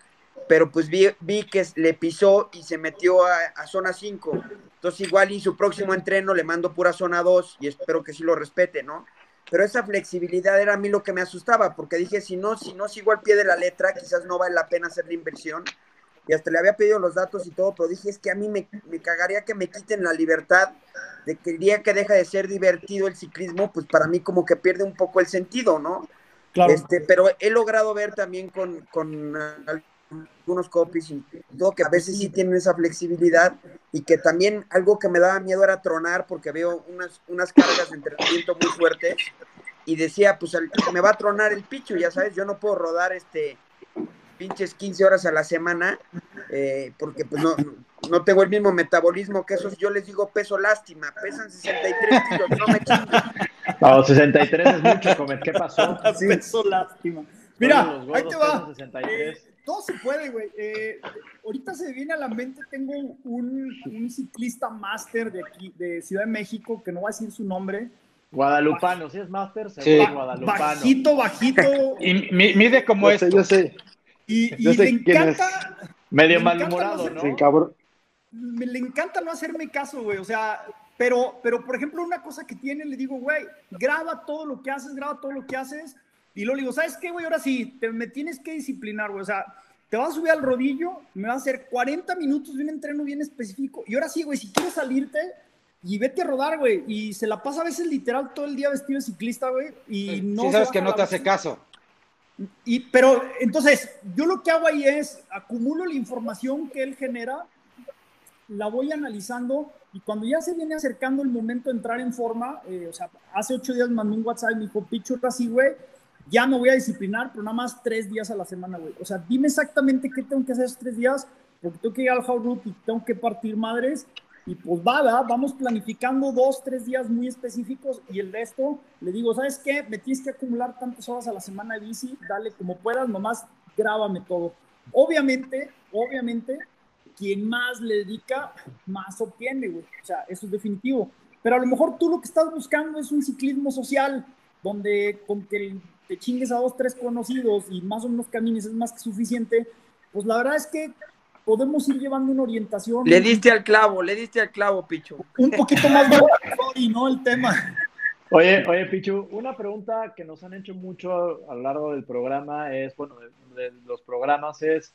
pero pues vi, vi que le pisó y se metió a, a zona 5. Entonces igual y su próximo entreno le mando pura zona 2 y espero que sí lo respete, ¿no? Pero esa flexibilidad era a mí lo que me asustaba, porque dije, si no, si no sigo al pie de la letra, quizás no vale la pena hacer la inversión. Y hasta le había pedido los datos y todo, pero dije, es que a mí me, me cagaría que me quiten la libertad de que el día que deja de ser divertido el ciclismo, pues para mí como que pierde un poco el sentido, ¿no? Claro. Este, pero he logrado ver también con, con algunos copies y todo que a veces sí tienen esa flexibilidad y que también algo que me daba miedo era tronar porque veo unas, unas cargas de entrenamiento muy fuertes y decía, pues al- me va a tronar el picho, ya sabes, yo no puedo rodar este pinches 15 horas a la semana eh, porque pues no, no tengo el mismo metabolismo que esos, yo les digo peso lástima, pesan 63 kilos, no me chingan. No, 63 es mucho, Comet. ¿Qué pasó? Peso lástima. Mira, ahí te va. pesan 63. Todo se puede, güey. Eh, ahorita se viene a la mente, tengo un, un ciclista máster de aquí, de Ciudad de México, que no va a decir su nombre. Guadalupano, si es máster, Sí. seguro Guadalupano. Bajito, bajito. Y mi- mide como Yo sé, esto. yo sé. Y, y Yo sé le quién es. encanta, Medio Me encanta malhumorado, no. Sí, me le encanta no hacerme caso, güey. O sea, pero, pero por ejemplo, una cosa que tiene, le digo, güey, graba todo lo que haces, graba todo lo que haces. Y luego le digo, ¿sabes qué, güey? Ahora sí, te, me tienes que disciplinar, güey. O sea, te vas a subir al rodillo, me vas a hacer 40 minutos de un entreno bien específico. Y ahora sí, güey, si quieres salirte, y vete a rodar, güey. Y se la pasa a veces literal todo el día vestido de ciclista, güey. Y no. Sí, sabes que no te hace bici. caso. Y, pero entonces, yo lo que hago ahí es acumulo la información que él genera, la voy analizando y cuando ya se viene acercando el momento de entrar en forma, eh, o sea, hace ocho días mandó un WhatsApp y me dijo, Pichu, ahora sí, güey, ya me voy a disciplinar, pero nada más tres días a la semana, güey. O sea, dime exactamente qué tengo que hacer esos tres días, porque tengo que ir al How Route y tengo que partir madres. Y pues va, vamos planificando dos, tres días muy específicos y el resto le digo, ¿sabes qué? Me tienes que acumular tantas horas a la semana de bici, dale como puedas, nomás grábame todo. Obviamente, obviamente, quien más le dedica, más obtiene, güey. O sea, eso es definitivo. Pero a lo mejor tú lo que estás buscando es un ciclismo social, donde con que te chingues a dos, tres conocidos y más o menos camines es más que suficiente. Pues la verdad es que podemos ir llevando una orientación. Le diste al clavo, le diste al clavo, Picho. un poquito más y no el tema. Oye, oye, Pichu, una pregunta que nos han hecho mucho a lo largo del programa es, bueno, de, de los programas es,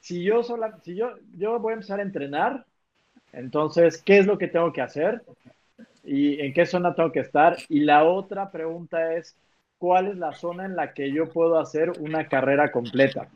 si yo sola, si yo, yo voy a empezar a entrenar, entonces, ¿qué es lo que tengo que hacer? ¿Y en qué zona tengo que estar? Y la otra pregunta es, ¿cuál es la zona en la que yo puedo hacer una carrera completa?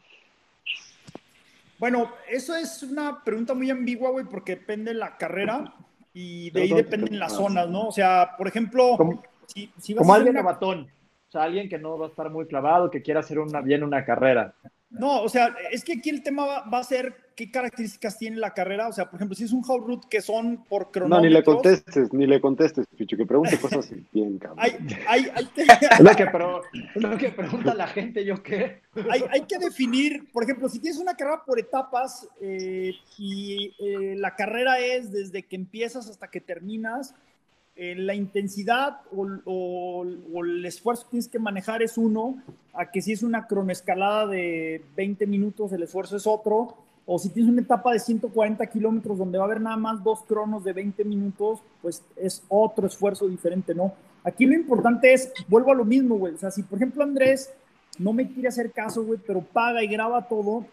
Bueno, eso es una pregunta muy ambigua, güey, porque depende de la carrera y de ahí dependen las zonas, ¿no? O sea, por ejemplo, Como- si, si vas Como a alguien una- novatón, o sea, alguien que no va a estar muy clavado, que quiera hacer una, bien una carrera. No, o sea, es que aquí el tema va, va a ser qué características tiene la carrera. O sea, por ejemplo, si es un how route que son por No, cronómetros. ni le contestes, ni le contestes, Pichu, que pregunte cosas bien, cabrón. Hay, hay, hay, que, Es lo que, pero, es lo que pregunta la gente, ¿yo qué? hay, hay que definir, por ejemplo, si tienes una carrera por etapas eh, y eh, la carrera es desde que empiezas hasta que terminas, eh, la intensidad o, el esfuerzo que tienes que manejar es uno, a que si es una cronoescalada de 20 minutos, el esfuerzo es otro, o si tienes una etapa de 140 kilómetros donde va a haber nada más dos cronos de 20 minutos, pues es otro esfuerzo diferente, ¿no? Aquí lo importante es, vuelvo a lo mismo, güey, o sea, si por ejemplo Andrés no me quiere hacer caso, güey, pero paga y graba todo,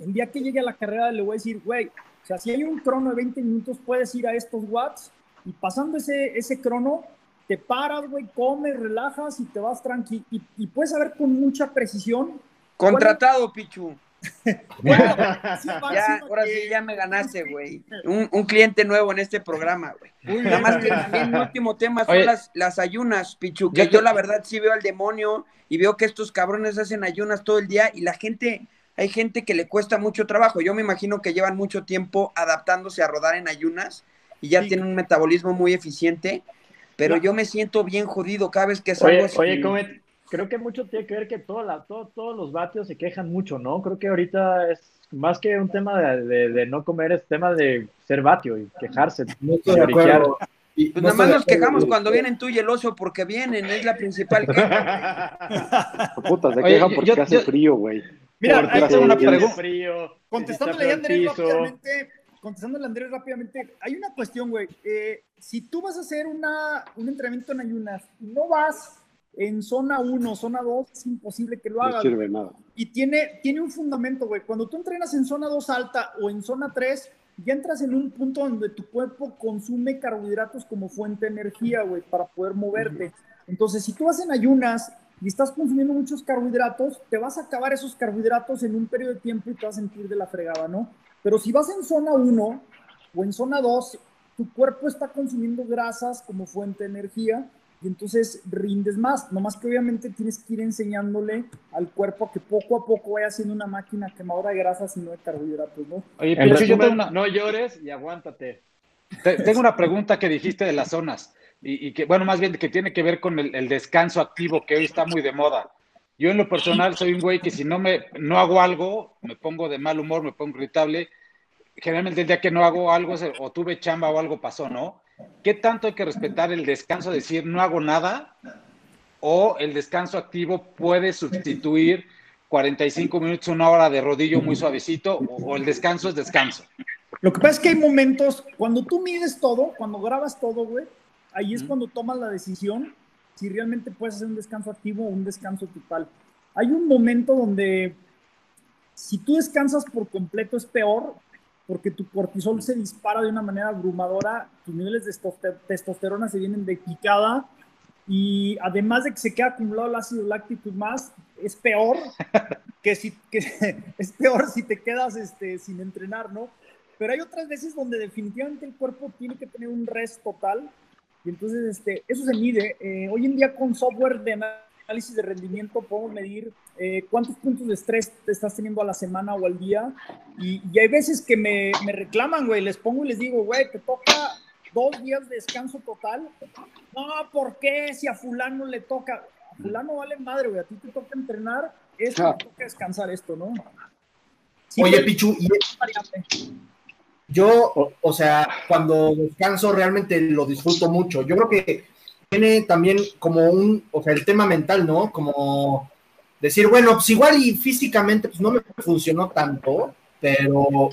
el día que llegue a la carrera le voy a decir, güey, o sea, si hay un crono de 20 minutos, puedes ir a estos watts y pasando ese, ese crono, te paras, güey, comes, relajas y te vas tranqui y, y puedes saber con mucha precisión. Contratado, Pichu. Bueno, sí va, Ya, sí ahora que- sí, ya me ganaste, güey. Un, un cliente nuevo en este programa, güey. Nada más que también mi último tema son las, las ayunas, Pichu, que Yo yo, la verdad sí veo al demonio y veo que estos cabrones hacen ayunas todo el día y la gente, hay gente que le cuesta mucho trabajo. Yo me imagino que llevan mucho tiempo adaptándose a rodar en ayunas y ya Sí. tienen un metabolismo muy eficiente, pero Ya. yo me siento bien jodido cada vez que salgo Oye, Comet, creo que mucho tiene que ver que toda la- todo- todos los vatios se quejan mucho, ¿no? Creo que ahorita es más que un tema de, de- de no comer, es tema de ser vatio y quejarse. No estoy de Lloriquear. acuerdo. Y Pues no nada más nos quejamos cuando vienen tú y el oso porque vienen, es la principal queja. Puta, se quejan porque yo- hace yo- frío, güey. Mira, va una un tiene pregunta. Contestándole está a Andrés feo el piso. rápidamente, contestándole a Andrés rápidamente, hay una cuestión, güey. Eh, si tú vas a hacer una, un entrenamiento en ayunas y no vas en zona 1, zona 2, es imposible que lo No hagas. sirve de nada. Y tiene, tiene un fundamento, güey. Cuando tú entrenas en zona 2 alta o en zona 3, ya entras en un punto donde tu cuerpo consume carbohidratos como fuente de energía, güey, para poder moverte. Entonces, si tú vas en ayunas y estás consumiendo muchos carbohidratos, te vas a acabar esos carbohidratos en un periodo de tiempo y te vas a sentir de la fregada, ¿no? Pero si vas en zona 1 o en zona 2, tu cuerpo está consumiendo grasas como fuente de energía y entonces rindes más. Nomás que obviamente tienes que ir enseñándole al cuerpo a que poco a poco vaya siendo una máquina quemadora de grasas y no de carbohidratos, ¿no? Oye, pero yo resumen, tengo una, no llores y aguántate. te- tengo una pregunta que dijiste de las zonas y, y que, bueno, más bien que tiene que ver con el, el descanso activo que hoy está muy de moda. Yo en lo personal soy un güey que si no me no hago algo, me pongo de mal humor, me pongo irritable. Generalmente el día que no hago algo o tuve chamba o algo pasó, ¿no? ¿Qué tanto hay que respetar el descanso, decir no hago nada? ¿O el descanso activo puede sustituir 45 minutos, una hora de rodillo muy suavecito? ¿O, o el descanso es descanso? Lo que pasa es que hay momentos, cuando tú mides todo, cuando grabas todo, güey, ahí es cuando tomas la decisión si realmente puedes hacer un descanso activo o un descanso total. Hay un momento donde si tú descansas por completo es peor porque tu cortisol se dispara de una manera abrumadora, tus niveles de testosterona se vienen de picada y además de que se queda acumulado el ácido láctico y más, es peor que si que, es peor si te quedas este, sin entrenar, ¿no? Pero hay otras veces donde definitivamente el cuerpo tiene que tener un rest total y entonces este, eso se mide. Eh, hoy en día con software de análisis de rendimiento podemos medir eh, cuántos puntos de estrés te estás teniendo a la semana o al día. Y, y hay veces que me, me reclaman, güey, les pongo y les digo, güey, te toca dos días de descanso total. No, ¿por qué? Si a fulano le toca, a fulano vale madre, güey, a ti te toca entrenar, esto te toca descansar esto, ¿no? Oye, Pichu, y yo, o, sea, cuando descanso realmente lo disfruto mucho. Yo creo que tiene también como un, o sea, el tema mental, ¿no? Como decir, bueno, pues igual y físicamente pues no me funcionó tanto, pero,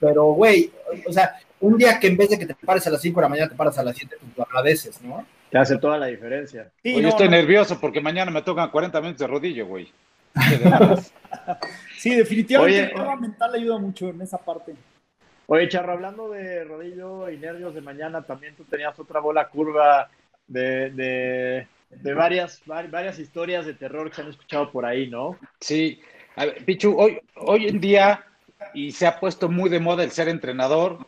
pero, güey, o sea, un día que en vez de que te pares a las 5 de la mañana, te paras a las 7, pues lo agradeces, ¿no? Te hace toda la diferencia. Sí, yo estoy nervioso porque mañana me tocan 40 minutos de rodillo, güey. sí, definitivamente el tema mental ayuda mucho en esa parte. Oye, Charro, hablando de rodillo y nervios de mañana, también tú tenías otra bola curva de, de, varias, varias historias de terror que se han escuchado por ahí, ¿no? Sí. Pichu, hoy, hoy en día, y se ha puesto muy de moda el ser entrenador,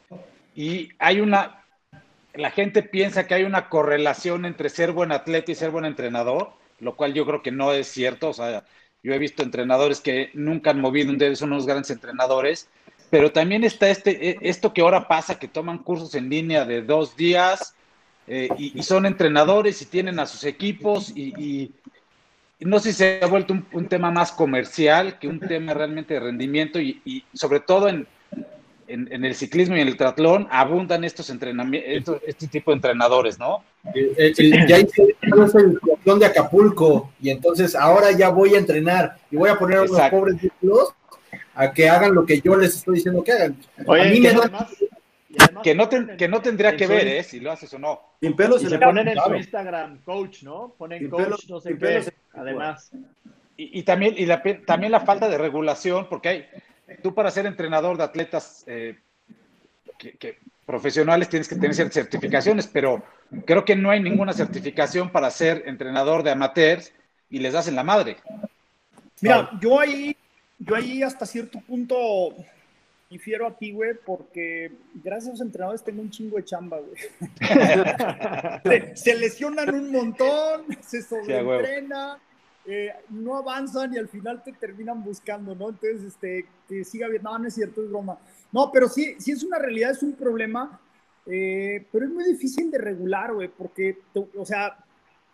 y hay una, la gente piensa que hay una correlación entre ser buen atleta y ser buen entrenador, lo cual yo creo que no es cierto. O sea, yo he visto entrenadores que nunca han movido un dedo, son unos grandes entrenadores, pero también está este, e, esto que ahora pasa, que toman cursos en línea de dos días eh, y, son entrenadores y tienen a sus equipos y, no sé si se ha vuelto un, tema más comercial que un tema realmente de rendimiento y sobre todo en, en, el ciclismo y en el triatlón abundan estos entrenamientos, este tipo de entrenadores, ¿no? ya hice el triatlón de Acapulco y entonces ahora ya voy a entrenar y voy a poner a unos pobres a que hagan lo que yo les estoy diciendo que hagan. a mí me que no, que no tendría que ver, ¿eh? Si lo haces o no. Sin pelos. Y se ponen en su Instagram, coach, ¿no? Ponen coach, no sé qué, además. Y, también, y también la falta de regulación, porque hay, tú para ser entrenador de atletas eh, que, profesionales tienes que tener ciertas certificaciones, pero creo que no hay ninguna certificación para ser entrenador de amateurs y les das en la madre. Mira, yo ahí, yo ahí hasta cierto punto difiero a ti, güey, porque gracias a los entrenadores tengo un chingo de chamba, güey. se, lesionan un montón, se sobreentrenan. Eh, no avanzan y al final te terminan buscando, ¿no? Entonces, este, que siga bien, no, no es cierto, es broma. No, pero sí, sí es una realidad, es un problema, eh, pero es muy difícil de regular, güey, porque, o sea,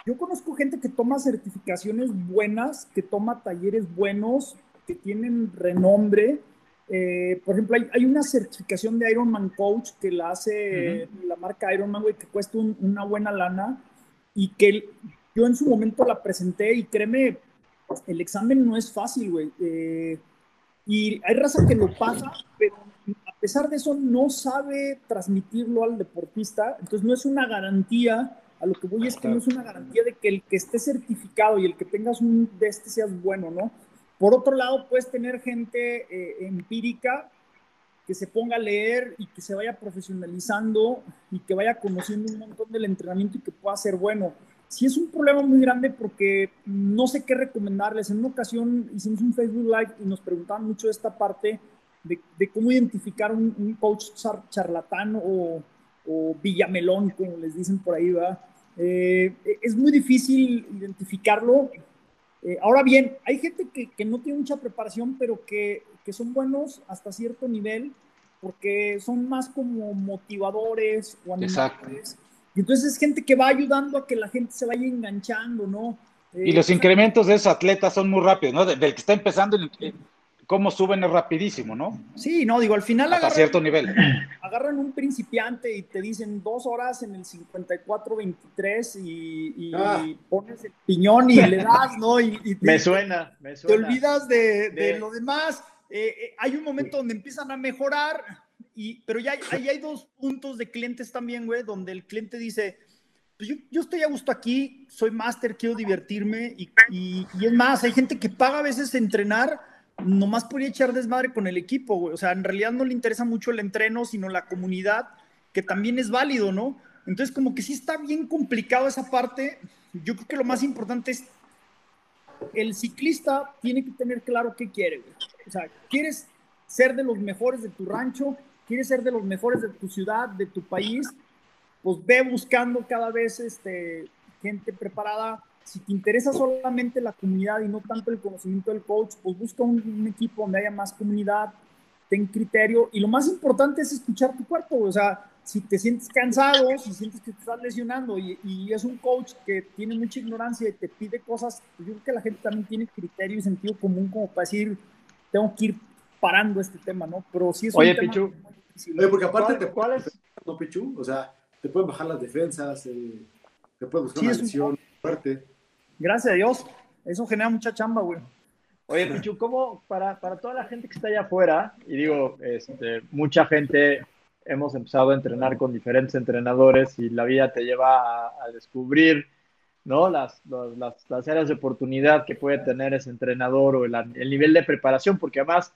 yo conozco gente que toma certificaciones buenas, que toma talleres buenos, que tienen renombre. Eh, por ejemplo, hay, una certificación de Ironman Coach que la hace la marca Ironman, güey, que cuesta una buena lana y que yo en su momento la presenté y créeme, el examen no es fácil, güey. Eh, y hay raza que lo pasa, pero a pesar de eso no sabe transmitirlo al deportista. Entonces no es una garantía, a lo que voy es que no es una garantía de que el que esté certificado y el que tengas un de este seas bueno, ¿no? Por otro lado, puedes tener gente eh, empírica que se ponga a leer y que se vaya profesionalizando y que vaya conociendo un montón del entrenamiento y que pueda ser bueno sí es un problema muy grande porque no sé qué recomendarles. En una ocasión hicimos un Facebook Live y nos preguntaban mucho esta parte de, cómo identificar un, coach charlatán o, villamelón, como les dicen por ahí, ¿verdad? Eh, es muy difícil identificarlo. Eh, ahora bien, hay gente que, no tiene mucha preparación, pero que, que son buenos hasta cierto nivel porque son más como motivadores o animadores. Y entonces es gente que va ayudando a que la gente se vaya enganchando, ¿no? y los eh, incrementos de esos atletas son muy rápidos, ¿no? Del que está empezando, cómo suben es rapidísimo, ¿no? Sí, no, digo, al final. Hasta cierto nivel. Agarran un principiante y te dicen dos horas en el 54-23 y, ah. pones el piñón y le das, ¿no? Y, me suena, me suena. Te olvidas de, lo demás. Eh, eh, hay un momento donde empiezan a mejorar pero ya ahí hay dos puntos de clientes también, güey, donde el cliente dice, pues yo, estoy a gusto aquí, soy máster, quiero divertirme y, y, es más, hay gente que paga a veces entrenar nomás podría echar desmadre con el equipo, güey. O sea, en realidad no le interesa mucho el entreno, sino la comunidad, que también es válido, ¿no? Entonces, como que sí está bien complicado esa parte. Yo creo que lo más importante es el ciclista tiene que tener claro qué quiere, güey. O sea, quieres ser de los mejores de tu rancho, quieres ser de los mejores de tu ciudad, de tu país, pues ve buscando cada vez este, gente preparada. Si te interesa solamente la comunidad y no tanto el conocimiento del coach, pues busca un, un equipo donde haya más comunidad, ten criterio y lo más importante es escuchar tu cuerpo, o sea, si te sientes cansado, si sientes que te estás lesionando y, y, es un coach que tiene mucha ignorancia y te pide cosas, pues yo creo que la gente también tiene criterio y sentido común como para decir, tengo que ir parando este tema, ¿no? Pero sí es Oye, un Pichu. tema muy difícil. Oye, porque aparte ¿Cuál- te cuál es? ¿no, Pichu? O sea, te pueden bajar las defensas, eh, te puedes buscar Sí, una es un- lesión fuerte. Gracias a Dios, eso genera mucha chamba, güey. Oye, Pichu, ¿cómo para, para toda la gente que está allá afuera, y digo, este, mucha gente hemos empezado a entrenar con diferentes entrenadores y la vida te lleva a, a descubrir, ¿no? Las, las, las áreas de oportunidad que puede tener ese entrenador o el, el nivel de preparación, porque además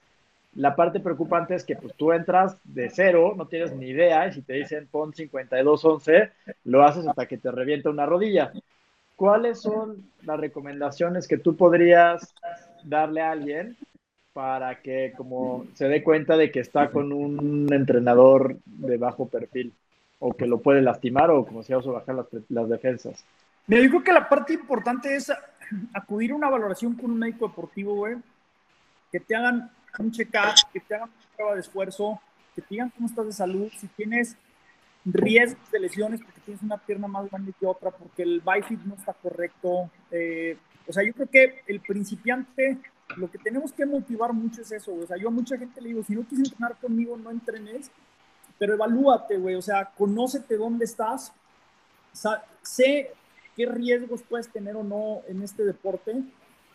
la parte preocupante es que pues tú entras de cero, no tienes ni idea, y si te dicen pon 52-11, lo haces hasta que te revienta una rodilla. ¿Cuáles son las recomendaciones que tú podrías darle a alguien para que como se dé cuenta de que está con un entrenador de bajo perfil o que lo puede lastimar o como se llama bajar las, las defensas? Mira, yo creo que la parte importante es acudir a una valoración con un médico deportivo, güey, que te hagan un check-up, que te hagan una prueba de esfuerzo, que te digan cómo estás de salud, si tienes riesgos de lesiones porque tienes una pierna más grande que otra, porque el bifid no está correcto. eh, o sea, yo creo que el principiante, lo que tenemos que motivar mucho es eso. O sea, yo a mucha gente le digo, si no quieres entrenar conmigo, no entrenes, pero evalúate, güey. O sea, conócete dónde estás, sé qué riesgos puedes tener o no en este deporte.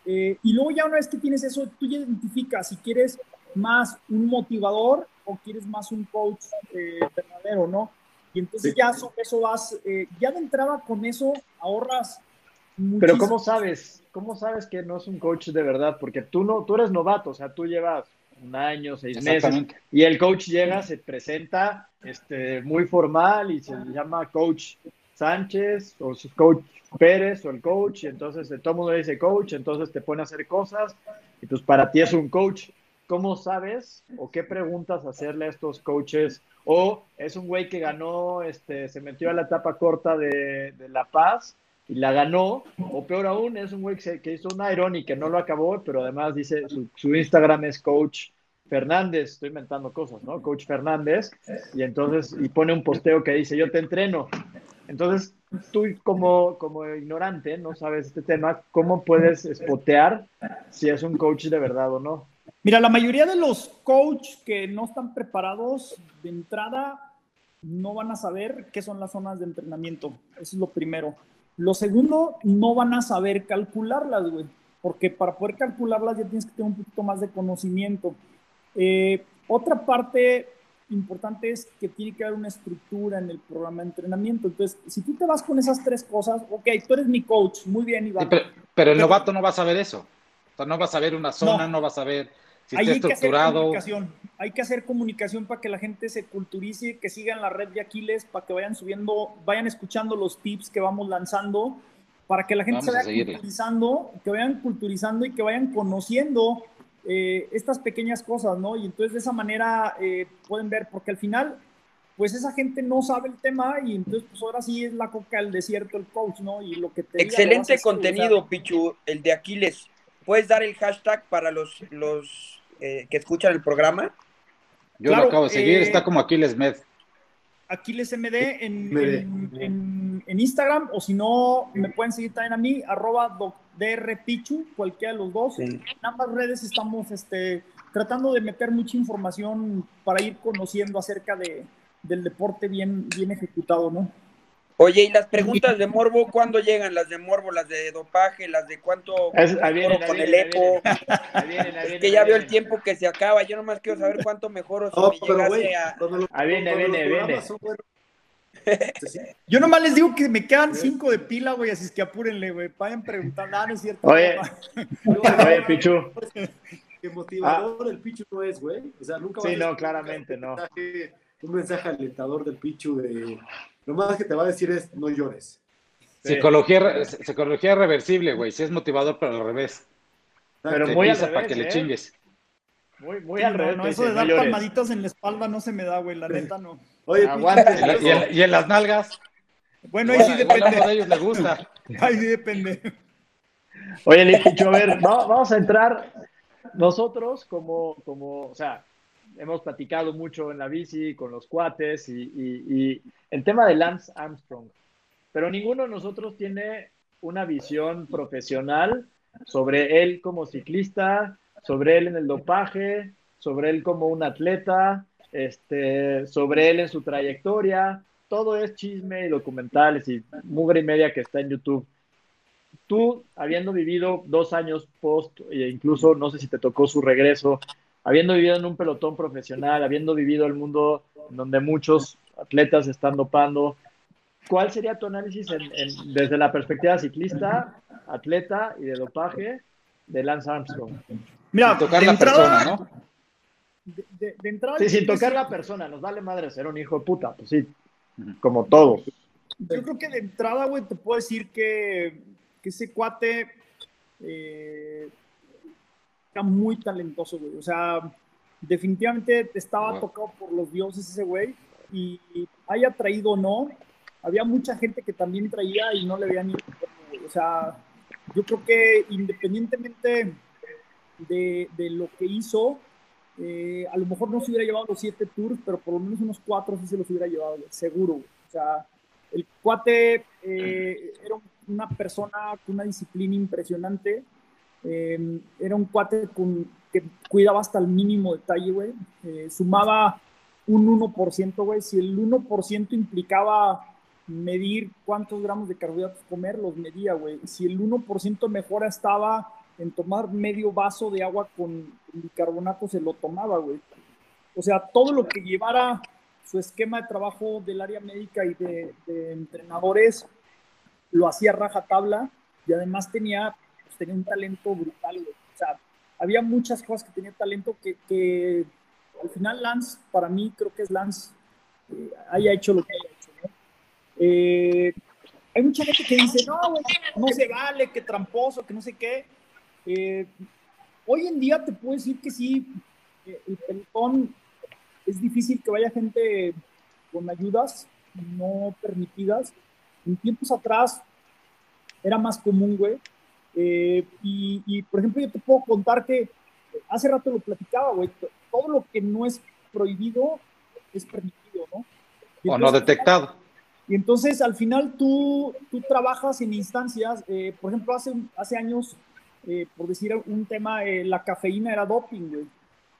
eh, y luego ya una vez que tienes eso, tú ya identificas si quieres más un motivador o quieres más un coach eh, verdadero, ¿no? Y entonces Sí. ya eso vas, eh, ya de entrada con eso ahorras Pero muchísimo. ¿cómo sabes? ¿Cómo sabes que no es un coach de verdad? Porque tú no, tú eres novato, o sea, tú llevas un año, seis meses, Exactamente. y el coach llega, se presenta este, muy formal y se llama coach Sánchez o su coach Pérez o el coach, y entonces todo el mundo dice coach, entonces te pone a hacer cosas, y pues para ti es un coach. ¿Cómo sabes o qué preguntas hacerle a estos coaches? O es un güey que ganó, este, se metió a la etapa corta de, La Paz y la ganó, o peor aún, es un güey que hizo un Iron y que no lo acabó, pero además dice, su, su Instagram es Coach Fernández, estoy inventando cosas, ¿no? Coach Fernández, y entonces, y pone un posteo que dice, yo te entreno. Entonces, tú como, como ignorante, no sabes este tema, ¿cómo puedes spotear si es un coach de verdad o no? Mira, la mayoría de los coaches que no están preparados de entrada no van a saber qué son las zonas de entrenamiento. Eso es lo primero. Lo segundo, no van a saber calcularlas, güey. Porque para poder calcularlas ya tienes que tener un poquito más de conocimiento. Eh, otra parte importante es que tiene que haber una estructura en el programa de entrenamiento. Entonces, si tú te vas con esas tres cosas, ok, tú eres mi coach, muy bien, Sí, Iván. pero, pero el novato no va a saber eso. O sea, no va a saber una zona, no, No. va a saber si Ahí está hay que hacer. Hay que hacer comunicación para que la gente se culturice, que sigan la red de Aquiles, para que vayan subiendo, vayan escuchando los tips que vamos lanzando, para que la gente Vamos se vaya culturizando, que vayan culturizando y que vayan conociendo eh, estas pequeñas cosas, ¿no? Y entonces de esa manera eh, pueden ver, porque al final, pues esa gente no sabe el tema y entonces pues ahora sí es la coca del desierto el coach, ¿no? Y lo que te Excelente contenido, Pichu, el de Aquiles. ¿Puedes dar el hashtag para los, los eh, que escuchan el programa? Yo Claro, lo acabo de seguir, eh, está como Aquiles Med. Aquiles MD en, MD. en, en- en Instagram o si no, me pueden seguir también a mí, arroba doc- drpichu, cualquiera de los dos. Sí. En ambas redes estamos este, tratando de meter mucha información para ir conociendo acerca de, del deporte bien, bien ejecutado, ¿no? Oye, ¿y las preguntas de Morbo cuándo llegan? Las de Morbo, las de dopaje, las de cuánto Es- ahí vienen, mejoro ahí con el eco. Ahí vienen, ahí Es que ya veo el tiempo que se acaba. Yo nomás quiero saber cuánto mejoro si No, me pero llegase güey, a... Ahí viene, viene, viene. Yo nomás les digo que me quedan cinco de pila, güey, así es que apúrenle, güey. Vayan preguntando, ah, no es cierto. Oye. no, Oye, Pichu, que motivador el Pichu no es, güey. O sea, nunca Sí, a no, claramente un no. mensaje- Un mensaje alentador del Pichu de. Lo más que te va a decir es no llores. Psicología, psicología reversible, güey. Si es motivador, pero al revés. Pero Te muy al para que le ¿eh? chingues. Muy, muy Sí, al no, revés. no, eso de dar no palmaditas en la espalda no se me da, güey, la neta no. Oye, Aguante. Pichu, Y, en, las nalgas. Bueno, ahí sí Igual- igual a uno de depende. ellos le gusta. Ahí sí depende. Oye, Lipicho, a ver, va- vamos a entrar nosotros como, como, o sea, hemos platicado mucho en la bici con los cuates y, y- y el tema de Lance Armstrong, pero ninguno de nosotros tiene una visión profesional sobre él como ciclista, sobre él en el dopaje, sobre él como un atleta, este, sobre él en su trayectoria. Todo es chisme y documentales y mugre y media que está en YouTube tú, habiendo vivido dos años post, e incluso no sé si te tocó su regreso, habiendo vivido en un pelotón profesional, habiendo vivido el mundo en donde muchos atletas están dopando, ¿cuál sería tu análisis en- en- desde la perspectiva ciclista, atleta y de dopaje de Lance Armstrong? Mira, Sin tocar de la entrada, persona, ¿no? de, de- de entrada, Sí, sin tocar la persona, nos vale madre ser un hijo de puta, pues sí, como todos. Yo creo que de entrada, güey, te puedo decir que, que ese cuate eh, era muy talentoso, güey. O sea, definitivamente estaba Wow. tocado por los dioses ese güey. Y haya traído o no, había mucha gente que también traía y no le veía ni. O sea, yo creo que independientemente de, de lo que hizo, eh, a lo mejor no se hubiera llevado los siete tours, pero por lo menos unos cuatro sí se los hubiera llevado, güey, seguro. güey. O sea, el cuate eh, era una persona con una disciplina impresionante. Eh, era un cuate que cuidaba hasta el mínimo detalle, güey. eh, sumaba un 1%, güey. Si el 1% implicaba medir cuántos gramos de carbohidratos comer, los medía, güey. Si el 1% mejora estaba en tomar medio vaso de agua con bicarbonato, se lo tomaba, güey. O sea, todo lo que llevara su esquema de trabajo del área médica y de entrenadores lo hacía raja tabla y además tenía, tenía un talento brutal, güey. O sea, había muchas cosas que tenía talento que, al final Lance, para mí creo que es Lance, eh, haya hecho lo que haya hecho. Eh, hay mucha gente que dice, no, no se vale, que tramposo, que no sé qué. Eh, hoy en día te puedo decir que sí, el pelotón es difícil que vaya gente con ayudas no permitidas. En tiempos atrás era más común, güey. Eh, y, y, por ejemplo, yo te puedo contar que hace rato lo platicaba, güey. Todo lo que no es prohibido es permitido, ¿no? O no detectado. y entonces al final tú, tú trabajas en instancias, eh, por ejemplo, hace, hace años, eh, por decir un tema, eh, la cafeína era doping, güey.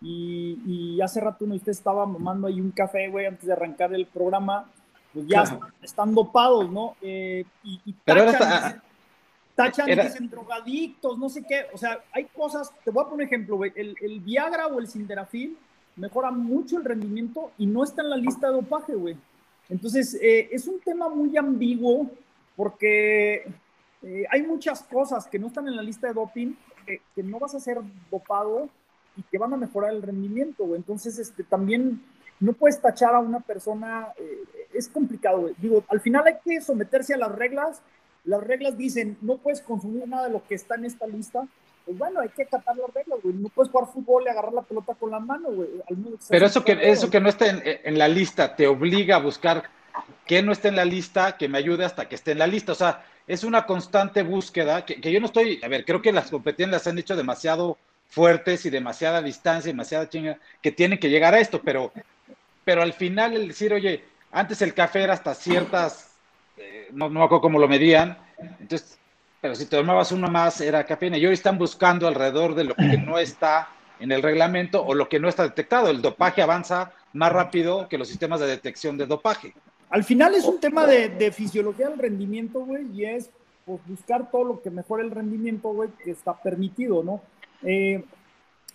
Y, y hace rato uno de ustedes estaba mamando ahí un café, güey, antes de arrancar el programa, pues ya Claro. están dopados, ¿no? Y, y Pero tachan, era- dicen drogadictos, no sé qué. O sea, hay cosas, te voy a poner un ejemplo, güey. El, el Viagra o el Sildenafil mejora mucho el rendimiento y no está en la lista de dopaje, güey. Entonces, eh, es un tema muy ambiguo porque eh, hay muchas cosas que no están en la lista de doping, que, que no vas a ser dopado y que van a mejorar el rendimiento, güey. Entonces, este, también no puedes tachar a una persona, eh, es complicado, güey. Digo, al final hay que someterse a las reglas. Las reglas dicen, no puedes consumir nada de lo que está en esta lista. Pues bueno, hay que acatar las reglas, güey. No puedes jugar fútbol y agarrar la pelota con la mano, güey. Al menos Pero eso que, eso que no esté en, en la lista te obliga a buscar que no esté en la lista, que me ayude hasta que esté en la lista. O sea, es una constante búsqueda que, que yo no estoy, a ver, creo que las competencias las han hecho demasiado fuertes y demasiada distancia, demasiada chinga, que tienen que llegar a esto, pero, pero al final el decir, oye, antes el café era hasta ciertas, eh, no, no me acuerdo cómo lo medían, entonces, pero si te tomabas uno más era cafeína, y hoy están buscando alrededor de lo que no está en el reglamento o lo que no está detectado. El dopaje avanza más rápido que los sistemas de detección de dopaje. Al final es un tema de, de fisiología del rendimiento, güey, y es pues, buscar todo lo que mejore el rendimiento, güey, que está permitido, ¿no? Eh,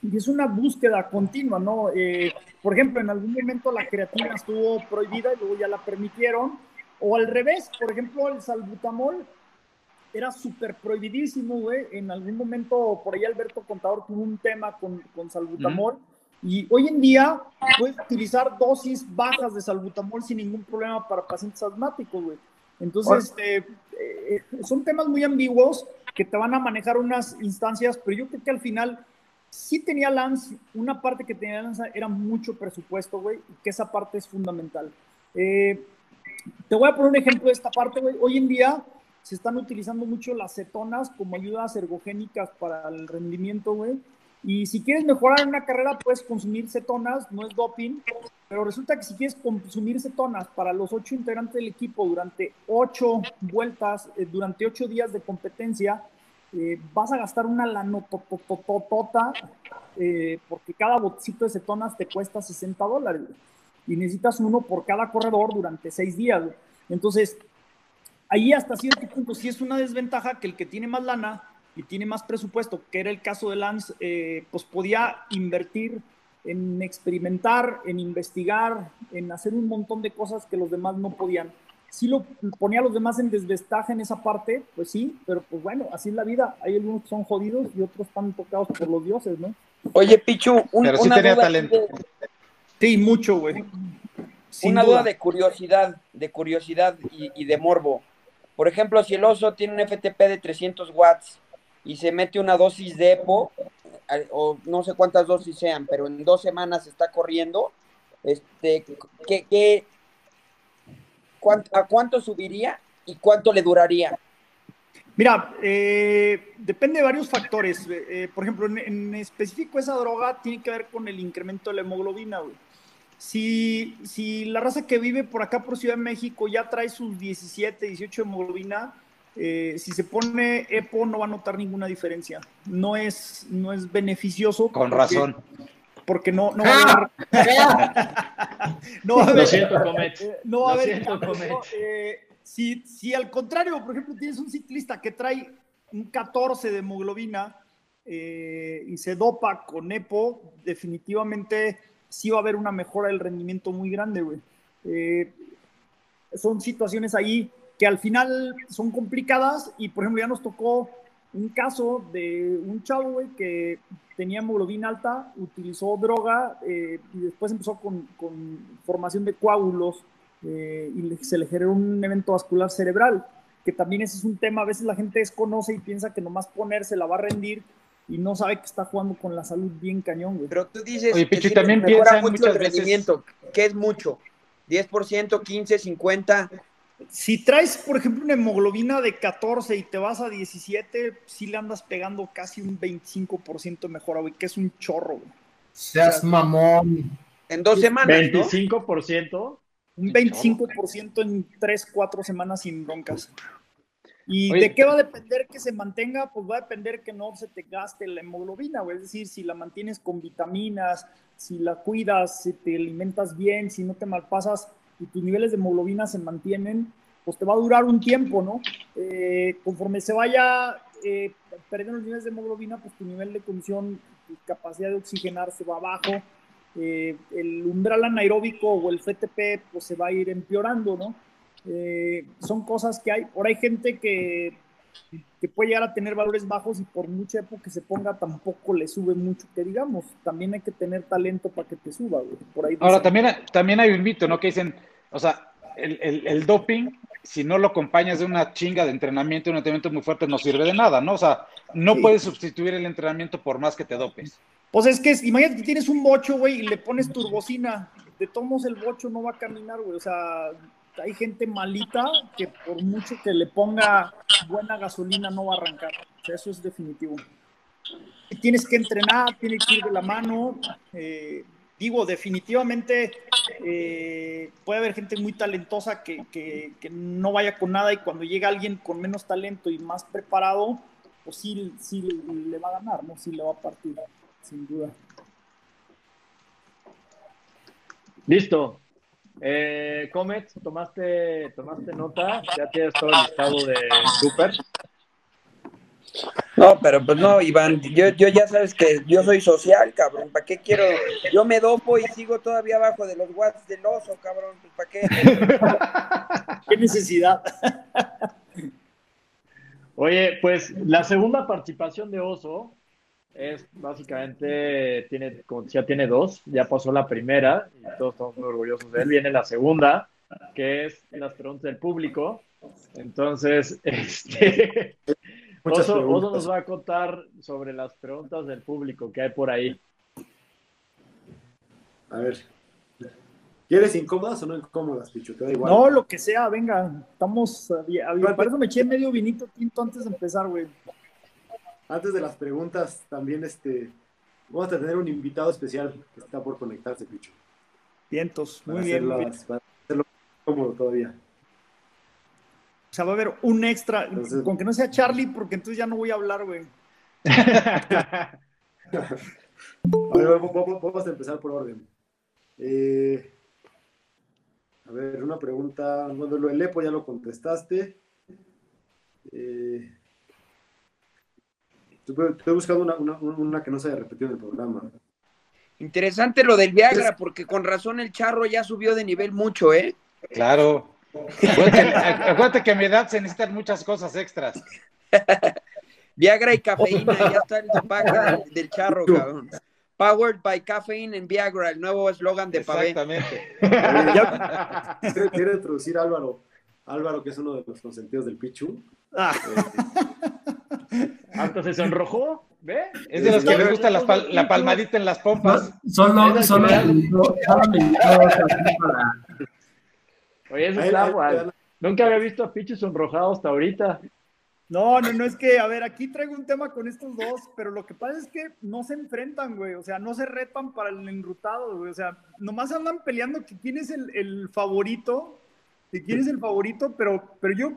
y es una búsqueda continua, ¿no? Eh, por ejemplo, en algún momento la creatina estuvo prohibida y luego ya la permitieron, o al revés, por ejemplo, el salbutamol era súper prohibidísimo, güey. En algún momento, por ahí Alberto Contador tuvo un tema con, con salbutamol. Y hoy en día puedes utilizar dosis bajas de salbutamol sin ningún problema para pacientes asmáticos, güey. Entonces, este, eh, son temas muy ambiguos que te van a manejar unas instancias, pero yo creo que al final sí tenía Lance, una parte que tenía Lance era mucho presupuesto, güey, y que esa parte es fundamental. Eh, te voy a poner un ejemplo de esta parte, güey. Hoy en día se están utilizando mucho las cetonas como ayudas ergogénicas para el rendimiento, güey. Y si quieres mejorar en una carrera, puedes consumir cetonas, no es doping, pero resulta que si quieres consumir cetonas para los ocho integrantes del equipo durante ocho vueltas, eh, durante ocho días de competencia, eh, vas a gastar una lanotototota, eh, porque cada botecito de cetonas te cuesta 60 dólares, y necesitas uno por cada corredor durante seis días. Entonces, ahí hasta cierto punto sí es una desventaja que el que tiene más lana y tiene más presupuesto, que era el caso de Lance, eh, pues podía invertir en experimentar, en investigar, en hacer un montón de cosas que los demás no podían. Si lo ponía a los demás en desventaja en esa parte, pues sí, pero pues bueno, así es la vida. Hay algunos que son jodidos y otros están tocados por los dioses, ¿no? Oye, Pichu, un, Pero sí una tenía duda talento. de- Sí, mucho, güey. Sin una duda de curiosidad, de curiosidad y, y de morbo. Por ejemplo, si el oso tiene un FTP de 300 watts y se mete una dosis de EPO, o no sé cuántas dosis sean, pero en dos semanas está corriendo, este, ¿qué, qué- cuán- ¿a cuánto subiría y cuánto le duraría? Mira, eh, depende de varios factores. Eh, eh, por ejemplo, en, en específico esa droga tiene que ver con el incremento de la hemoglobina, güey. Si, si la raza que vive por acá, por Ciudad de México, ya trae sus 17, 18 de hemoglobina, eh, si se pone EPO no va a notar ninguna diferencia. No es, no es beneficioso. Con porque- razón. Porque no, no va a haber... no va a Lo haber- siento, Comet. eh, no va a Lo haber siento. Eh, si, si al contrario, por ejemplo, tienes un ciclista que trae un 14 de hemoglobina eh, y se dopa con EPO, definitivamente sí va a haber una mejora del rendimiento muy grande, güey. Eh, son situaciones ahí que al final son complicadas y, por ejemplo, ya nos tocó un caso de un chavo, güey, que tenía hemoglobina alta, utilizó droga eh, y después empezó con, con formación de coágulos eh, y se le generó un evento vascular cerebral, que también ese es un tema, a veces la gente desconoce y piensa que nomás ponerse la va a rendir y no sabe que está jugando con la salud bien cañón, güey. Pero tú dices Oye, que Pichu, también mejora piensa mucho el veces- rendimiento. ¿Qué es mucho? ¿10%, 15, 50? Si traes, por ejemplo, una hemoglobina de 14 y te vas a 17, sí le andas pegando casi un 25% de mejora, güey, que es un chorro, güey. Seas mamón. En dos semanas, ¿no? 25%. Un 25% en 3, 4 semanas sin broncas. ¿Y Oye, de qué va a depender que se mantenga? Pues va a depender que no se te gaste la hemoglobina, güey. Es decir, si la mantienes con vitaminas, si la cuidas, si te alimentas bien, si no te malpasas y tus niveles de hemoglobina se mantienen, pues te va a durar un tiempo, ¿no? Eh, conforme se vaya eh, perdiendo los niveles de hemoglobina, pues tu nivel de condición, tu capacidad de oxigenar se va abajo, eh, el umbral anaeróbico o el FTP pues se va a ir empeorando, ¿no? Eh, son cosas que hay. Ahora hay gente que, que puede llegar a tener valores bajos y por mucha época que se ponga tampoco le sube mucho, que digamos. También hay que tener talento para que te suba, güey. Por ahí Ahora, también, también hay un mito, ¿no? Que dicen, o sea, el, el- el doping, si no lo acompañas de una chinga de entrenamiento, un entrenamiento muy fuerte, no sirve de nada, ¿no? O sea, no Sí. puedes sustituir el entrenamiento por más que te dopes. Pues es que imagínate que tienes un bocho, güey, y le pones turbocina. De todos modos el bocho no va a caminar, güey. O sea, hay gente malita que por mucho que le ponga buena gasolina no va a arrancar. Eso es definitivo. Tienes que entrenar, tienes que ir de la mano. eh, digo, definitivamente eh, puede haber gente muy talentosa que no vaya con nada y cuando llega alguien con menos talento y más preparado, pues sí, sí le va a ganar, ¿no? Sí le va a partir, sin duda. Listo. Eh, Comet, tomaste, tomaste nota, ya tienes todo el listado de super. No, pero pues no, Iván, yo, yo ya sabes que yo soy social, cabrón, ¿para qué quiero? Yo me dopo y sigo todavía abajo de los watts del oso, cabrón, pues ¿para qué? ¿Qué necesidad? Oye, pues la segunda participación de Oso es básicamente, tiene, ya tiene dos, ya pasó la primera y todos estamos muy orgullosos de él. Viene la segunda, que es las preguntas del público. Entonces, este, Muchas Oso, nos va a contar sobre las preguntas del público que hay por ahí. A ver. ¿Quieres incómodas o no incómodas, Pichu? Te da igual. No, lo que sea, venga. Estamos. había- había- Por eso me eché medio vinito tinto antes de empezar, güey. Antes de las preguntas, también este, vamos a tener un invitado especial que está por conectarse, Pichu. Vientos, muy bien. muy bien. para hacerlo cómodo todavía. O sea, va a haber un extra, Entonces- con que no sea Charlie, porque entonces ya no voy a hablar, güey. A ver, vamos a empezar por orden. Eh, a ver, una pregunta. Bueno, lo del EPO ya lo contestaste. Eh, estoy, estoy buscando una, una- una que no se haya repetido en el programa. Interesante lo del Viagra, porque con razón el charro ya subió de nivel mucho, ¿eh? Claro. Acuérdate, acuérdate que a mi edad se necesitan muchas cosas extras. Viagra y cafeína, ya está el dopaje del, del charro, cabrón. Powered by caffeine and Viagra, el nuevo eslogan de Pavé. Exactamente. Quiero, quiero introducir a Álvaro. Álvaro, que es uno de los consentidos del Pichu. Ah, Eh, Hasta se sonrojó, ¿ve? Es de los que les gusta la, pal- la palmadita en las pompas. Solo, solo, Oye, eso a él- está a él- guay. Nunca había visto a Pichu sonrojado hasta ahorita. No, no, no, es que, a ver, aquí traigo un tema con estos dos, pero lo que pasa es que no se enfrentan, güey, o sea, no se retan para el enrutado, güey, o sea, nomás andan peleando que quién es el, el favorito, que quién es el favorito, pero, pero yo,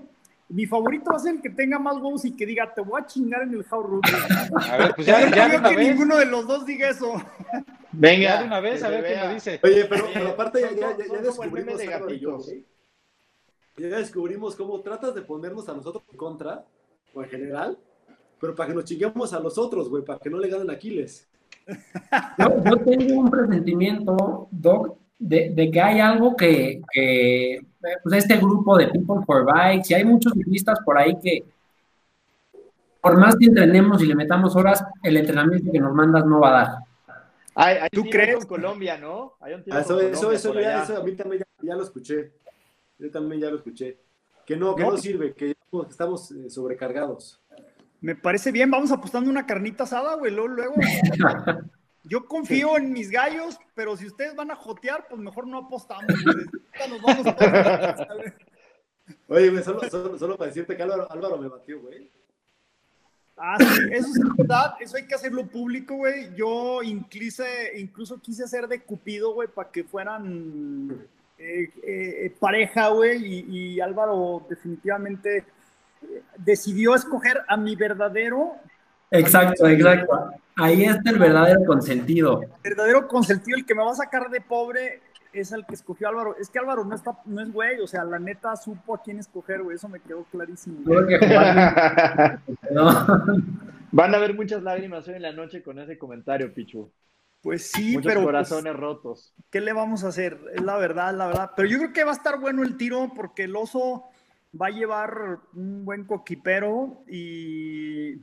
mi favorito va a ser el que tenga más huevos y que diga, te voy a chingar en el How Root. A ver, pues ya, ya creo que vez. ninguno de los dos diga eso. Venga. Ya de una vez, a ver lo vea. dice. Oye, pero, Oye, pero aparte ya, ya, ya descubrimos de. Ya descubrimos cómo tratas de ponernos a nosotros en contra, o en general, pero para que nos chinguemos a los otros, güey, para que no le ganen a Aquiles. Yo, yo tengo un presentimiento, Doc, de, de que hay algo que, que, eh, pues este grupo de People for Bikes, y hay muchos ciclistas por ahí que, por más que entrenemos y le metamos horas, el entrenamiento que nos mandas no va a dar. Hay ¿Tú crees? con Colombia, ¿no? Hay un tiro Ah, eso, eso, eso, ya, a mí también ya, ya lo escuché. Yo también ya lo escuché. Que no, que No, no, pues- sirve, que ya estamos eh, sobrecargados. Me parece bien, vamos apostando una carnita asada, güey, luego, luego. Yo confío en mis gallos, pero si ustedes van a jotear, pues mejor no apostamos. Ahorita nos vamos a. Oye, solo, solo, solo para decirte que Álvaro, Álvaro me batió, güey. Ah, sí, eso es verdad, eso hay que hacerlo público, güey. Yo incluso, incluso quise hacer de Cupido, güey, para que fueran eh, eh, pareja, güey, y, y Álvaro definitivamente eh, decidió escoger a mi verdadero, Exacto, exacto. Ahí está el verdadero consentido. verdadero consentido, el que me va a sacar de pobre es el que escogió Álvaro. Es que Álvaro no está, no es güey, o sea, la neta supo a quién escoger, güey, eso me quedó clarísimo. Que no. Van a haber muchas lágrimas hoy en la noche con ese comentario, Pichu. Pues sí, Muchos pero pues, corazones rotos. ¿qué le vamos a hacer? Es la verdad, la verdad. Pero yo creo que va a estar bueno el tiro porque el oso va a llevar un buen coquipero y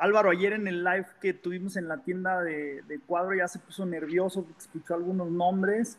Álvaro ayer en el live que tuvimos en la tienda de, de cuadro ya se puso nervioso, escuchó algunos nombres.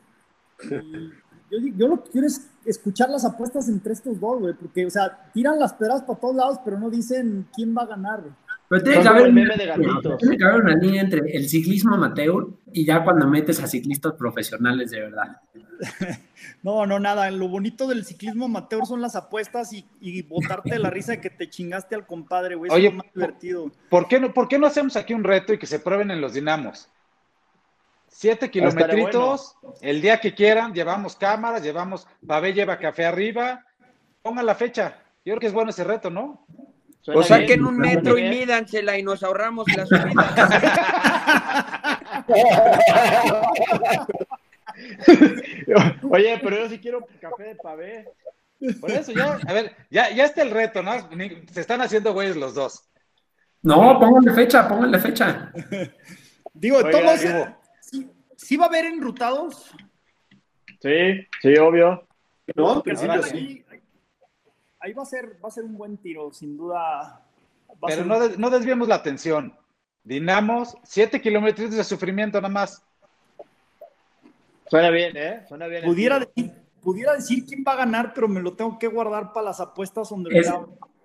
Y yo, yo lo que quiero es escuchar las apuestas entre estos dos, güey, porque, o sea, tiran las peras para todos lados, pero no dicen quién va a ganar. güey. Pero tiene que, haber el una, meme de tiene que haber una línea entre el ciclismo amateur y ya cuando metes a ciclistas profesionales de verdad. No, no, nada. Lo bonito del ciclismo amateur son las apuestas y, y botarte la risa de que te chingaste al compadre, güey. Eso Oye, es lo más divertido. ¿Por qué, no, ¿Por qué no hacemos aquí un reto y que se prueben en los dinamos? Siete kilometritos, el día que quieran, llevamos cámaras, llevamos, Babé lleva café arriba, pongan la fecha. Yo creo que es bueno ese reto, ¿no? O saquen un metro y mídansela y nos ahorramos la subida. Oye, pero yo sí quiero café de pavé. Por eso ya, a ver, ya, ya está el reto, ¿no? Se están haciendo güeyes los dos. No, pónganle fecha, pónganle fecha. Digo, Oiga, todos, digo. sí, sí va a haber enrutados. Sí, sí, obvio. No, en principio sí. Ahí, va a ser, va a ser un buen tiro, sin duda. Pero no, no desviemos la atención. Dinamos 7 kilómetros de sufrimiento nada más. Suena bien, ¿eh? Suena bien. Pudiera decir, pudiera decir quién va a ganar, pero me lo tengo que guardar para las apuestas donde es,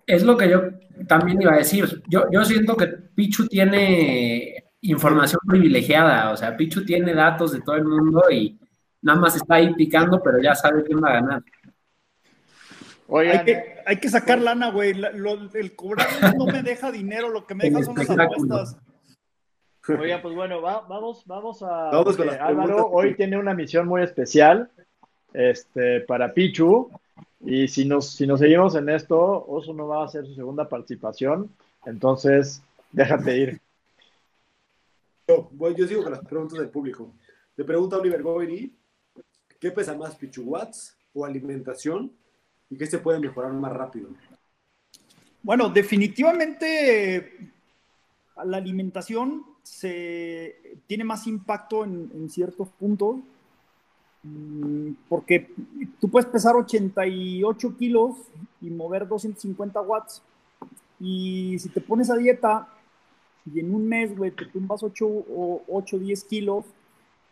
es lo que yo también iba a decir. Yo, yo siento que Pichu tiene información privilegiada, o sea, Pichu tiene datos de todo el mundo y nada más está ahí picando, pero ya sabe quién va a ganar. Hay, que, hay que sacar lana, güey. El cobrar no me deja dinero, lo que me deja son las apuestas. Oiga, pues bueno, vamos, vamos a. Álvaro hoy tiene una misión muy especial este, para Pichu. Y si nos, si nos seguimos en esto, Oso no va a hacer su segunda participación. Entonces, déjate ir. Yo, yo sigo con las preguntas del público. Le pregunta Oliver Goiri, ¿qué pesa más, Pichu Watts o alimentación? ¿Y qué se puede mejorar más rápido? Bueno, definitivamente la alimentación se, tiene más impacto en, ciertos puntos, mm, porque tú puedes pesar 88 kilos y mover 250 watts, y si te pones a dieta y en un mes, güey, te tumbas 8 o 8, 10 kilos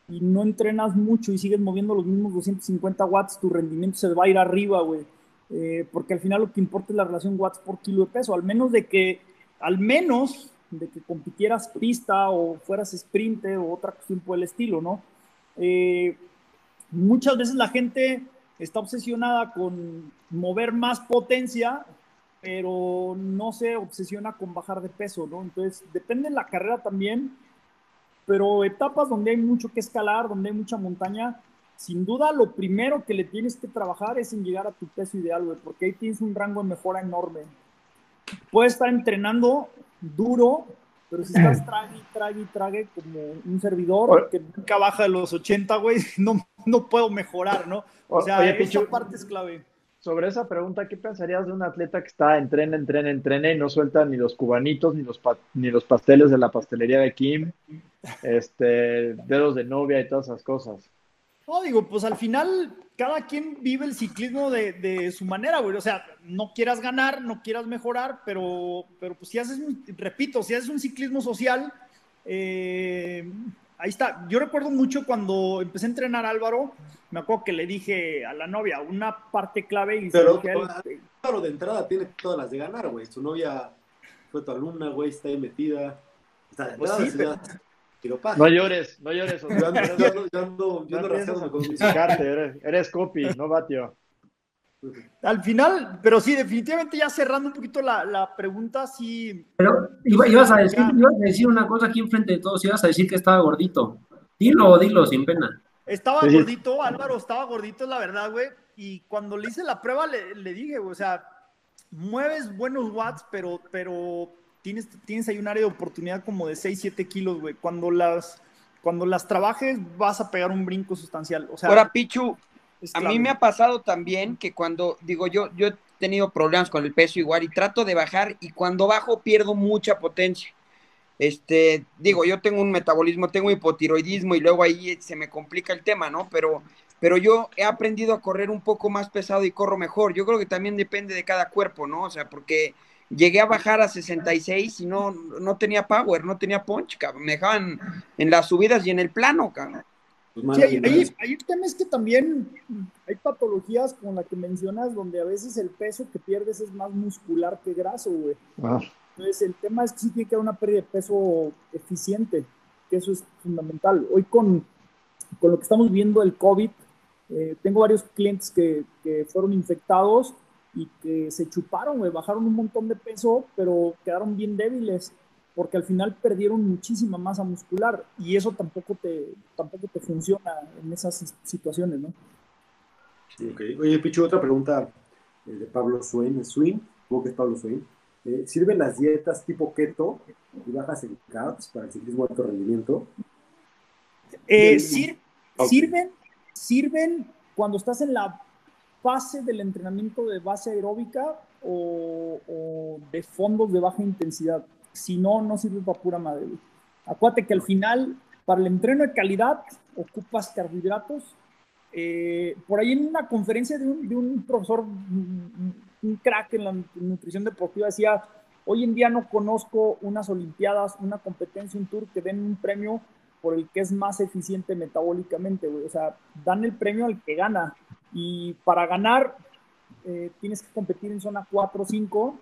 y no entrenas mucho y sigues moviendo los mismos 250 watts, tu rendimiento se va a ir arriba, güey. Eh, porque al final lo que importa es la relación watts por kilo de peso, al menos de que, al menos de que compitieras pista o fueras sprinter o otra cuestión por el estilo, ¿no? Eh, muchas veces la gente está obsesionada con mover más potencia, pero no se obsesiona con bajar de peso, ¿no? Entonces, depende de la carrera también, pero etapas donde hay mucho que escalar, donde hay mucha montaña, sin duda lo primero que le tienes que trabajar es en llegar a tu peso ideal, güey, porque ahí tienes un rango de mejora enorme. Puedes estar entrenando duro, pero si estás trague, trague, trague como un servidor que nunca baja de los 80, güey, no, no puedo mejorar, ¿no? O sea, esa parte es clave. Sobre esa pregunta, ¿qué pensarías de un atleta que está entrena, entrena, entrena y no suelta ni los cubanitos, ni los, ni los pasteles de la pastelería de Kim, este, dedos de novia y todas esas cosas? No, digo, pues al final cada quien vive el ciclismo de, su manera, güey. O sea, no quieras ganar, no quieras mejorar, pero, pero pues si haces, un, repito, si haces un ciclismo social, eh, ahí está. Yo recuerdo mucho cuando empecé a entrenar Álvaro, me acuerdo que le dije a la novia una parte clave y pero, Álvaro de entrada tiene todas las de ganar, güey. Su novia fue tu alumna, güey, está ahí metida. Está de pues no llores, no llores. Yo ando, yo ando, yo ando, con mi eres, eres copy, no batio. Al final, pero sí, definitivamente ya cerrando un poquito la, la pregunta, sí. Pero ibas a, decir, ibas a decir una cosa aquí enfrente de todos, ibas a decir que estaba gordito. Dilo, dilo, sin pena. Estaba gordito, Álvaro, estaba gordito, la verdad, güey. Y cuando le hice la prueba, le, le dije, o sea, mueves buenos watts, pero, pero tienes, tienes ahí un área de oportunidad como de 6, 7 kilos, güey. Cuando las, cuando las trabajes vas a pegar un brinco sustancial. O sea, Ahora, Pichu, a mí me ha pasado también que cuando, digo, yo, yo he tenido problemas con el peso igual y trato de bajar y cuando bajo pierdo mucha potencia. Este, digo, yo tengo un metabolismo, tengo hipotiroidismo y luego ahí se me complica el tema, ¿no? Pero, pero yo he aprendido a correr un poco más pesado y corro mejor. Yo creo que también depende de cada cuerpo, ¿no? O sea, porque llegué a bajar a 66 y no, no tenía power, no tenía punch, cabrón. Me dejaban en las subidas y en el plano, cabrón. Pues sí, hay, hay, temas que también hay patologías como la que mencionas, donde a veces el peso que pierdes es más muscular que graso, güey. Ah. Entonces, el tema es que sí tiene que haber una pérdida de peso eficiente, que eso es fundamental. Hoy con, con lo que estamos viendo el COVID, eh, tengo varios clientes que, que fueron infectados y que se chuparon, güey, bajaron un montón de peso, pero quedaron bien débiles porque al final perdieron muchísima masa muscular y eso tampoco te, tampoco te funciona en esas situaciones, ¿no? Sí, Oye, Pichu, otra pregunta eh, de Pablo Swain, Swin, que es Pablo Swain. Eh, ¿Sirven las dietas tipo keto y bajas en carbs para el ciclismo de alto rendimiento? Eh, Sirven, sirven cuando estás en la fase del entrenamiento de base aeróbica o, de fondos de baja intensidad. Si no, no sirve para pura madre. Acuérdate que al final, para el entreno de calidad, ocupas carbohidratos. Eh, por ahí en una conferencia de un, profesor, un crack en la nutrición deportiva, decía, Hoy en día no conozco unas Olimpiadas, una competencia, un tour que den un premio por el que es más eficiente metabólicamente, güey. O sea, dan el premio al que gana. Y para ganar, eh, tienes que competir en zona 4 o 5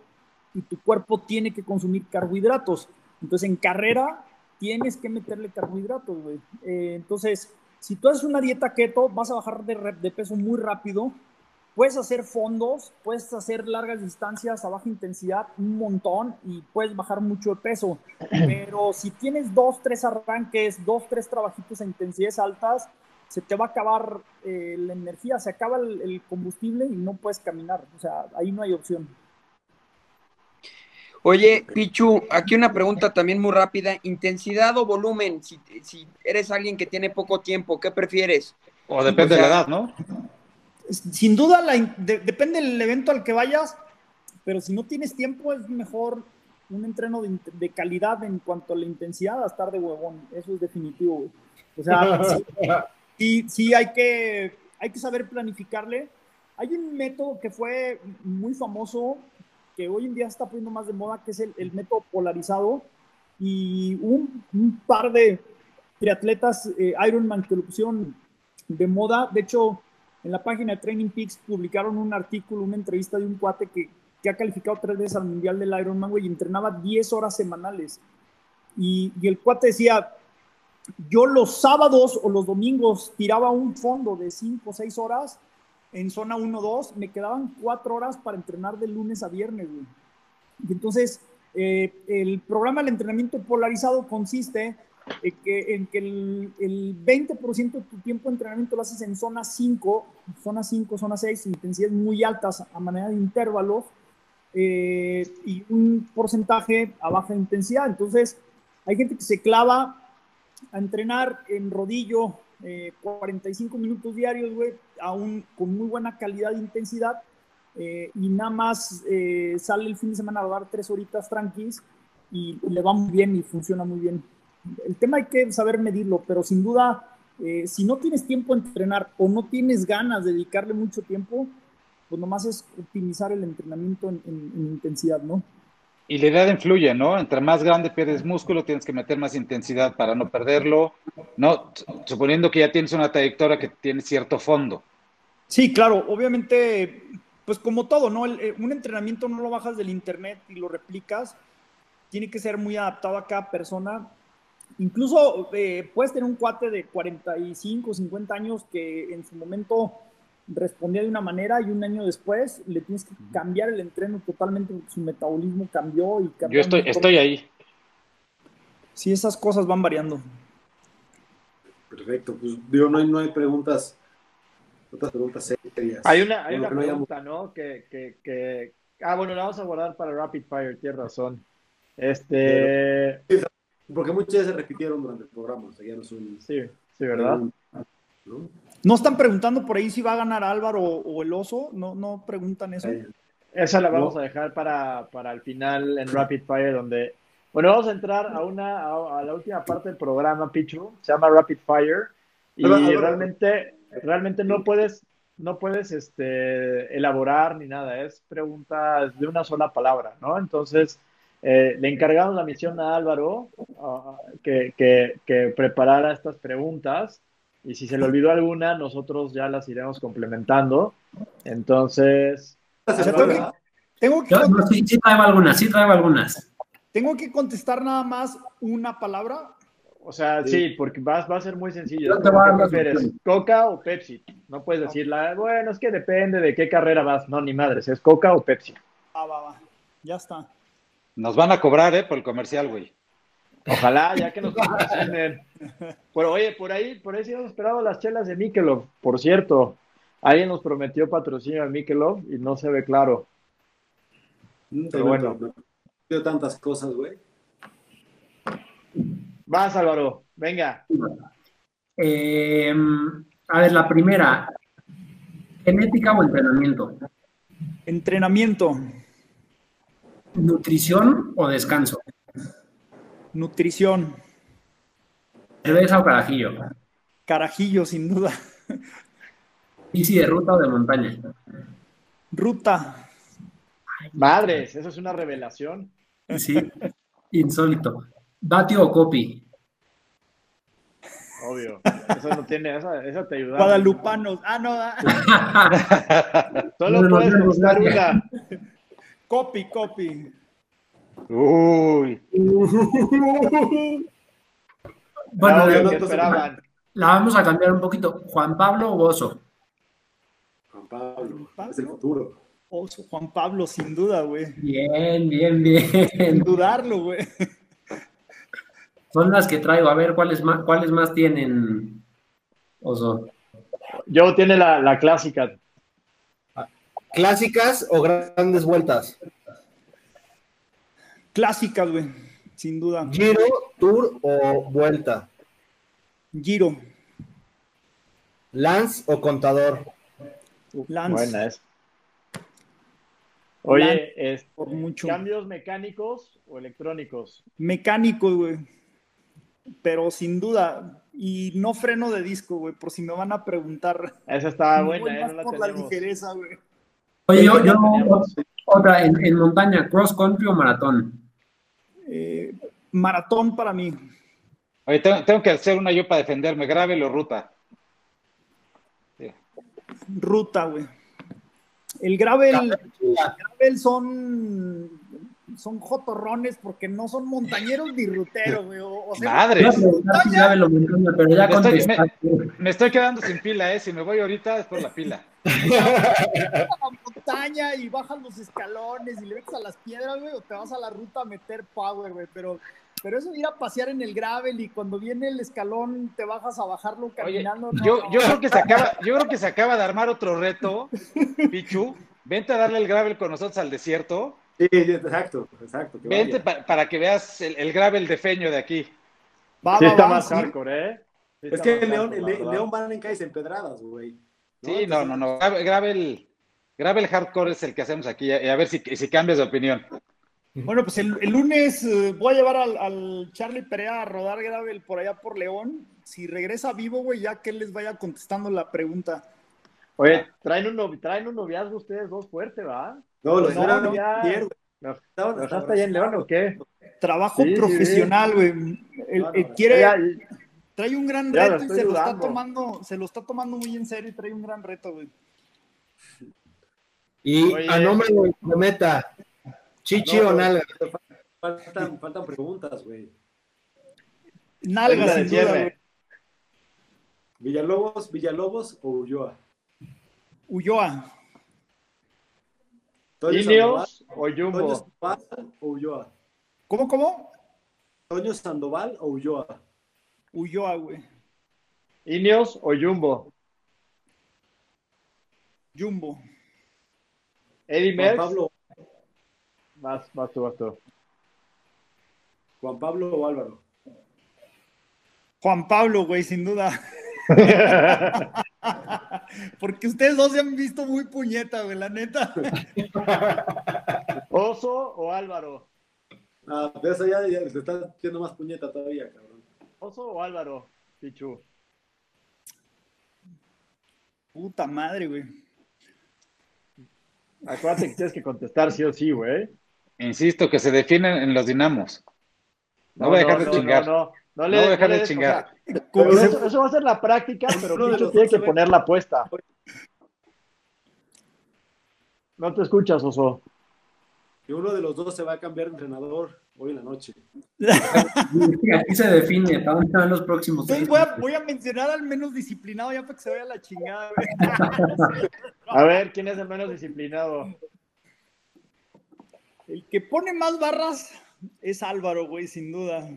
y tu cuerpo tiene que consumir carbohidratos. Entonces, en carrera, tienes que meterle carbohidratos, güey. Eh, entonces, si tú haces una dieta keto, vas a bajar de, de peso muy rápido Puedes hacer fondos, puedes hacer largas distancias a baja intensidad un montón y puedes bajar mucho de peso. Pero si tienes dos, tres arranques, dos, tres trabajitos a intensidades altas, se te va a acabar eh, la energía, se acaba el, combustible y no puedes caminar. O sea, ahí no hay opción. Oye, Pichu, aquí una pregunta también muy rápida. ¿Intensidad o volumen? Si, si eres alguien que tiene poco tiempo, ¿qué prefieres? O depende de la edad, ¿no? Sin duda, depende del evento al que vayas, pero si no tienes tiempo, es mejor un entreno de, calidad en cuanto a la intensidad a estar de huevón. Eso es definitivo, O sea, sí, sí, hay, que, hay que saber planificarle. Hay un método que fue muy famoso, que hoy en día está poniendo más de moda, que es el, método polarizado. Y un, un par de triatletas eh, Ironman que lo pusieron de moda. De hecho, en la página de Training Peaks publicaron un artículo, una entrevista de un cuate que, ha calificado tres veces al Mundial del Ironman, güey, y entrenaba 10 horas semanales. Y, y, el cuate decía, yo los sábados o los domingos tiraba un fondo de 5 o 6 horas en zona 1-2, me quedaban 4 horas para entrenar de lunes a viernes, güey. Y entonces, eh, el programa del entrenamiento polarizado consiste en que, en que el, el 20% de tu tiempo de entrenamiento lo haces en zona 5, zona 5, zona 6, intensidades muy altas a manera de intervalos eh, y un porcentaje a baja intensidad. Entonces, hay gente que se clava a entrenar en rodillo 45 eh, minutos diarios, güey, aún con muy buena calidad de intensidad. Eh, y nada más sale el fin de semana a dar tres horitas tranquis y le va muy bien y funciona muy bien el tema hay que saber medirlo, pero sin duda, eh, si no tienes tiempo a entrenar o no tienes ganas de dedicarle mucho tiempo, pues nomás es optimizar el entrenamiento en, intensidad, ¿no? Y la edad influye, ¿no? Entre más grande pierdes músculo, tienes que meter más intensidad para no perderlo, ¿no? Suponiendo que ya tienes una trayectoria que tiene cierto fondo. Sí, claro, obviamente, pues como todo, ¿no? Eh, un entrenamiento no lo bajas del internet y lo replicas, tiene que ser muy adaptado a cada persona Incluso eh, puedes tener un cuate de 45, 50 años que en su momento respondía de una manera y un año después le tienes que cambiar el entreno totalmente porque su metabolismo cambió y cambió. Yo estoy, estoy ahí. Sí, esas cosas van variando. Perfecto, pues digo, no hay, no hay preguntas, otras preguntas serias. Hay una, hay una pregunta, ¿no? Que, que, que, ah, bueno, la vamos a guardar para Rapid Fire, tienes razón. Este, porque muchas veces se repitieron durante el programa, o sea, ya no son... Sí, sí, ¿verdad? ¿no? están preguntando por ahí si va a ganar Álvaro o el Oso? ¿No, no preguntan eso? Esa la vamos a dejar para, para el final en Rapid Fire, donde... Bueno, vamos a entrar a una a, la última parte del programa, Pichu. Se llama Rapid Fire. Y realmente, realmente no puedes, no puedes este, elaborar ni nada. Es preguntas de una sola palabra, ¿no? Entonces eh, le encargamos la misión a Álvaro que, que, preparara estas preguntas y si se le olvidó alguna, nosotros ya las iremos complementando. Entonces... tengo que, sí, sí traigo algunas, sí traigo algunas. ¿Tengo que contestar nada más una palabra? O sea, sí, porque va, va, a ser muy sencillo. ¿Qué prefieres, Coca o Pepsi? No puedes decirla, bueno, es que depende de qué carrera vas. No, ni madres, es Coca o Pepsi. Ah, va, va. Ya está. Nos van a cobrar, ¿eh? Por el comercial, güey. Ojalá, ya que nos patrocinen. Pero oye, por ahí, por ahí sí hemos esperado las chelas de Mikelov. Por cierto, alguien nos prometió patrocinio a Mikelov y no se ve claro. Mm, Pero bueno. No, tantas cosas, güey. Vas, Álvaro, venga. Eh, a ver, la primera. ¿Genética o entrenamiento? Entrenamiento. ¿Nutrición o descanso? Nutrición. ¿Cerveza o carajillo? Carajillo, sin duda. ¿Bici de ruta o de montaña? Ruta. Madres, eso es una revelación. Sí, insólito. ¿Batio o copy? Obvio. Eso no tiene, esa, esa te ayuda. Guadalupanos. Ah, no. ah. Solo No, puedes no, no, buscar no. una. Copy, copy. Uy. Bueno, Obvio, la, ¿qué esperaban? la vamos a cambiar un poquito. ¿Juan Pablo o Oso? Juan Pablo, es el futuro. Oso, Juan Pablo, sin duda, güey. Bien, bien, Sin bien. dudarlo, güey. Son las que traigo. A ver, ¿cuáles más, cuáles más tienen, Oso? Yo tiene la, la clásica. ¿Clásicas o grandes vueltas? Clásicas, güey. Sin duda. ¿Giro, Tour o Vuelta? Giro. ¿Lance o Contador? Lance. Buena es. Oye, es, Por mucho. ¿cambios mecánicos o electrónicos? Mecánico, güey. Pero sin duda. Y no freno de disco, güey. Por si me van a preguntar. Esa voy buena, ¿eh? No la por la ligereza, güey. Oye, yo, yo- otra, en, en montaña, cross country o maratón. Eh, maratón para mí. Oye, tengo, tengo que hacer una yo para defenderme, gravel o ruta. Ruta, güey. El gravel, el gravel son, son jotorrones porque no son montañeros ni ruteros, güey. O, o sea, Madre. Ya Me estoy- contestaste. Me estoy quedando sin pila, ¿eh? Si me voy ahorita es por la pila. a la montaña y bajas los escalones y le metes a las piedras, güey, o te vas a la ruta a meter power, güey. Pero, pero eso de ir a pasear en el gravel y cuando viene el escalón te bajas a bajarlo Oye, caminando. no, yo, no. yo creo que se acaba, yo creo que se acaba de armar otro reto, Pichu. Vente a darle el gravel con nosotros al desierto. Sí, exacto, exacto. que Vente pa- para que veas el, el gravel de feño de aquí. Va, Sí va, está va, más hardcore, ¿eh? Sí Es que el León, el. León van en calles empedradas, güey. Sí, no, no, no. Gravel, gravel, hardcore es el que hacemos aquí. A, a ver si, si cambias de opinión. Bueno, pues el, el lunes eh, voy a llevar al, al Charlie Perea a rodar gravel por allá por León. Si regresa vivo, güey, ya que él les vaya contestando la pregunta. Oye, traen un, traen un noviazgo ustedes dos fuerte, ¿va? No, los No, no, ya. ayer, güey. ¿Los Estaban los hasta dejaste allá en León o qué? Trabajo Sí, profesional, güey. Él quiere, Ya, trae un gran lo reto y se lo está tomando, se lo está tomando muy en serio y trae un gran reto, güey. Y Oye. a nombre de meta, chichi No, o nalga. Faltan, faltan preguntas, güey. Nalga, sin duda, güey. Villalobos, Villalobos o Ulloa. Ulloa. ¿Ineos o Sandoval, Toño Jumbo? Sandoval o Ulloa. ¿Cómo, cómo? Toño Sandoval o Ulloa. Ulloa, güey. ¿Ineos o Jumbo? Jumbo. ¿Eddie Juan Merckx? Pablo, Vas, vas tú, vas tú. Juan Pablo o Álvaro. Juan Pablo, güey, sin duda. Porque ustedes dos se han visto muy puñeta, güey, la neta. ¿Oso o Álvaro? Ah, de eso ya, ya te está haciendo más puñeta todavía, cabrón. ¿Oso o Álvaro? Pichu. Puta madre, güey. Acuérdate que tienes que contestar sí o sí, güey. Insisto, que se definen en los dinamos. No, voy a dejar de chingar. No, no, no le No voy a dejar de chingar. o sea, Como pero se- eso, eso va a ser la práctica, pero tiene que poner la apuesta. No te escuchas, Oso. Que uno de los dos se va a cambiar de entrenador hoy en la noche. Aquí se define para dónde van los próximos Entonces voy a, meses. voy a mencionar al menos disciplinado ya para que se vaya la chingada, güey. A ver, ¿quién es el menos disciplinado? El que pone más barras es Álvaro, güey, sin duda.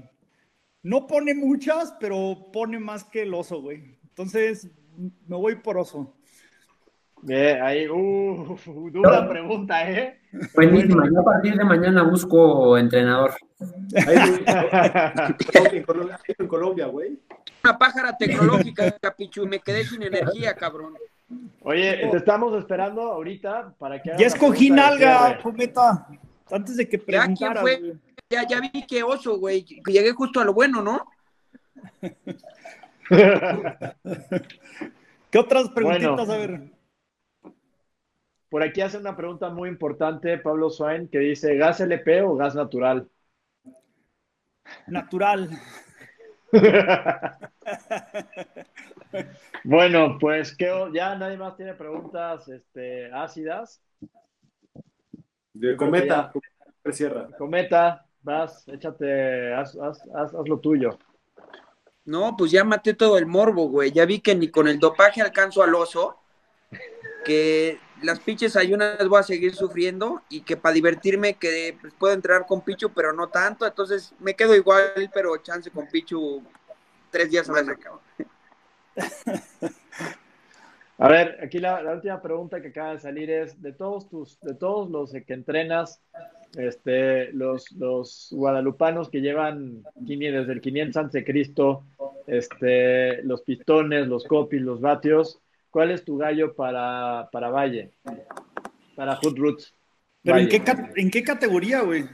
No pone muchas, pero pone más que el oso, güey. Entonces, me voy por oso. Bien, ahí, uh, dura pregunta, ¿eh? Buenísima. Yo a partir de mañana busco entrenador. Ahí, en, Colombia, en Colombia, güey. Una pájara tecnológica, Capichu, me quedé sin energía, cabrón. Oye, te estamos esperando ahorita para que hagas Ya escogí nalga, cometa. Antes de que ¿Ya quién preguntaras, fue? güey. Ya, ya vi que oso, güey. que Llegué justo a lo bueno, ¿no? ¿Qué otras preguntitas? Bueno. A ver. por aquí hace una pregunta muy importante Pablo Swain que dice, ¿gas LP o gas natural? Natural. bueno, pues ¿qué, ya nadie más tiene preguntas este, ácidas. De cometa, cierra. Cometa, vas, échate, haz, haz, haz, haz, lo tuyo. No, pues ya maté todo el morbo, güey. Ya vi que ni con el dopaje alcanzo al oso. Que las pinches ayunas voy a seguir sufriendo y que para divertirme que pues, puedo entrar con Pichu, pero no tanto. Entonces me quedo igual, pero chance con Pichu tres días a la A ver, aquí la, última pregunta que acaba de salir es, de todos tus, de todos los que entrenas, este, los, los guadalupanos que llevan desde el 500 antes de Cristo, este, los pistones, los copis, los vatios, ¿cuál es tu gallo para, para Valle? Para Hood Roots. ¿Pero en qué, en qué categoría, güey?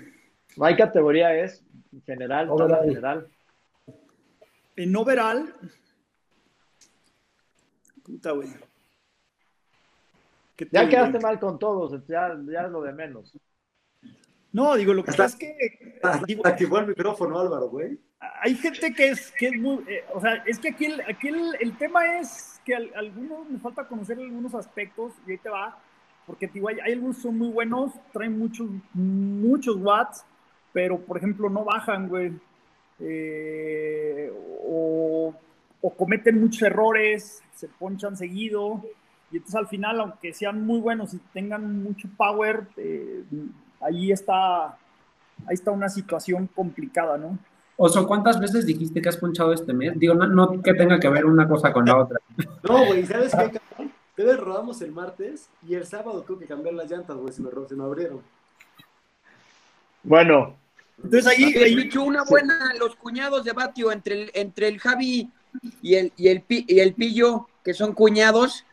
No hay categoría, es general, todo general. En overall. Puta, güey. Ya quedaste mal con todos, ya, ya es lo de menos. No, digo, lo que pasa es que. Digo, activó el micrófono, Álvaro, güey. Hay gente que es, que es muy. Eh, o sea, es que aquí, el, aquí el, tema es que algunos me falta conocer algunos aspectos y ahí te va. Porque digo, hay, algunos que son muy buenos, traen muchos, muchos watts, pero por ejemplo no bajan, güey. Eh, o, o cometen muchos errores, se ponchan seguido. Y entonces al final, aunque sean muy buenos y tengan mucho power, eh, ahí está, ahí está una situación complicada, ¿no? Oso, ¿cuántas veces dijiste que has ponchado este mes? Digo, no, que tenga que ver una cosa con la otra. No, güey, ¿sabes qué, cabrón? Te rodamos el martes y el sábado tuve que cambiar las llantas, güey, se me, se me abrieron. Bueno. Entonces ahí... ahí una buena, los cuñados de Batio entre el, entre el Javi y el, y el, y el Pillo, que son cuñados,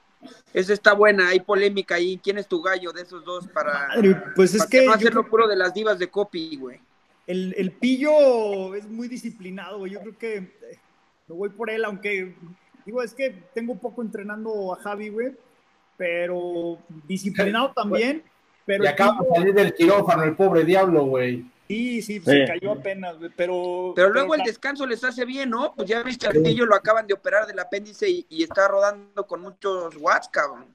esa está buena, hay polémica ahí. ¿Quién es tu gallo de esos dos para, pues es que, no hacerlo puro de las divas de copy, güey? El, el, pillo es muy disciplinado, güey. Yo creo que eh, me voy por él, aunque digo, es que tengo poco entrenando a Javi, güey, pero disciplinado también. Pero y acaba de salir del quirófano el pobre diablo, güey. Sí, sí, se cayó apenas, pero... Pero luego el descanso les hace bien, ¿no? Pues ya viste, Artillo lo acaban de operar del apéndice y, está rodando con muchos watts, cabrón.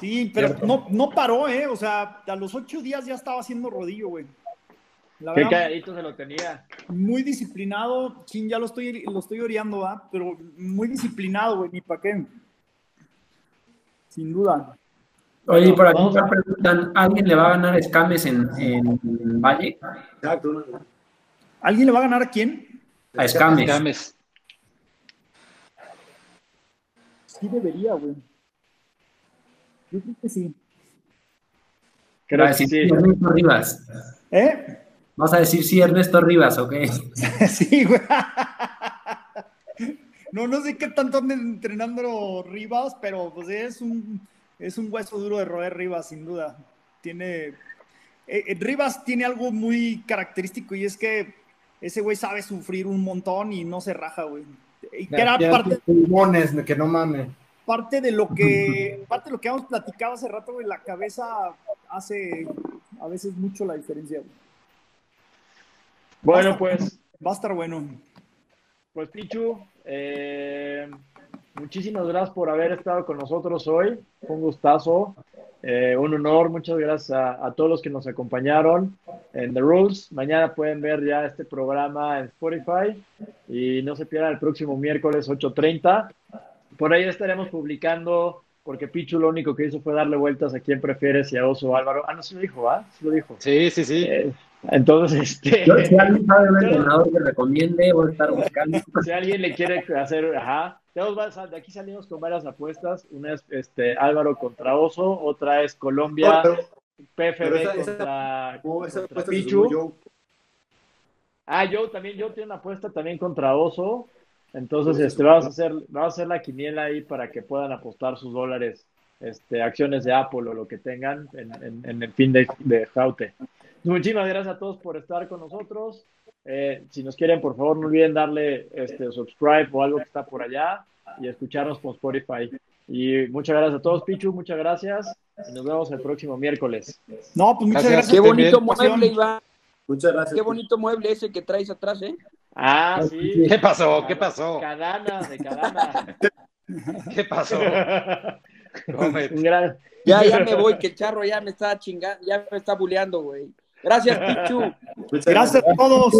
Sí, pero no, no paró, ¿eh? O sea, a los ocho días ya estaba haciendo rodillo, güey. Qué calladito se lo tenía. Muy disciplinado, chin, ya lo estoy, lo estoy oreando, ¿va? Pero muy disciplinado, güey, ni pa' qué. Sin duda. Oye, por aquí me preguntan, ¿alguien le va a ganar Escames en, en Valle? Exacto. ¿Alguien le va a ganar a quién? A Escames. Sí debería, güey. Yo creo que sí. Creo que sí. Ernesto Rivas. ¿Eh? Vas a decir sí, Ernesto Rivas, ¿ok? sí, güey. No, no sé qué tanto anden entrenando Rivas, pero pues es un es un hueso duro de roer Rivas, sin duda. Tiene. Eh, eh, Rivas tiene algo muy característico y es que ese güey sabe sufrir un montón y no se raja, güey. Y que era parte. Pulmones, que no mames. Parte de lo que. Parte de lo que hemos platicado hace rato, güey, la cabeza hace a veces mucho la diferencia, güey. Bueno, pues. Va a estar bueno. Pues, Pichu, eh, muchísimas gracias por haber estado con nosotros hoy. un gustazo, eh, un honor. Muchas gracias a, todos los que nos acompañaron en The Rules. Mañana pueden ver ya este programa en Spotify y no se pierdan el próximo miércoles 8.30. Por ahí estaremos publicando, porque Pichu lo único que hizo fue darle vueltas a quién prefiere, si a Oso o Álvaro. Ah, no, se lo dijo, ¿ah? Se lo dijo. Sí, sí, sí. Eh, entonces, este. si alguien sabe un entrenador que recomiende, voy a estar buscando. Si alguien le quiere hacer, ajá. De aquí salimos con varias apuestas. Una es este, Álvaro contra Oso, otra es Colombia, PFB contra, Pichu. Ah, yo también, yo tengo una apuesta también contra Oso. Entonces, este, vamos a hacer, vamos a hacer la quiniela ahí para que puedan apostar sus dólares, este, acciones de Apple o lo que tengan en, en, el fin de, de Jaute. Muchísimas gracias a todos por estar con nosotros. Eh, si nos quieren, por favor, no olviden darle este subscribe o algo que está por allá y escucharnos por Spotify. Y muchas gracias a todos, Pichu, muchas gracias. Y nos vemos el próximo miércoles. No, pues muchas Gracias. gracias. Qué bonito mueble, Iván. Muchas gracias. Qué bonito mueble ese que traes atrás, ¿eh? Ah, sí. ¿Qué pasó? ¿Qué pasó? Cadana, de cadana. ¿Qué pasó? Ya, ya me voy, que el charro ya me está chingando, ya me está buleando, güey. Gracias, Pichu. Gracias a todos.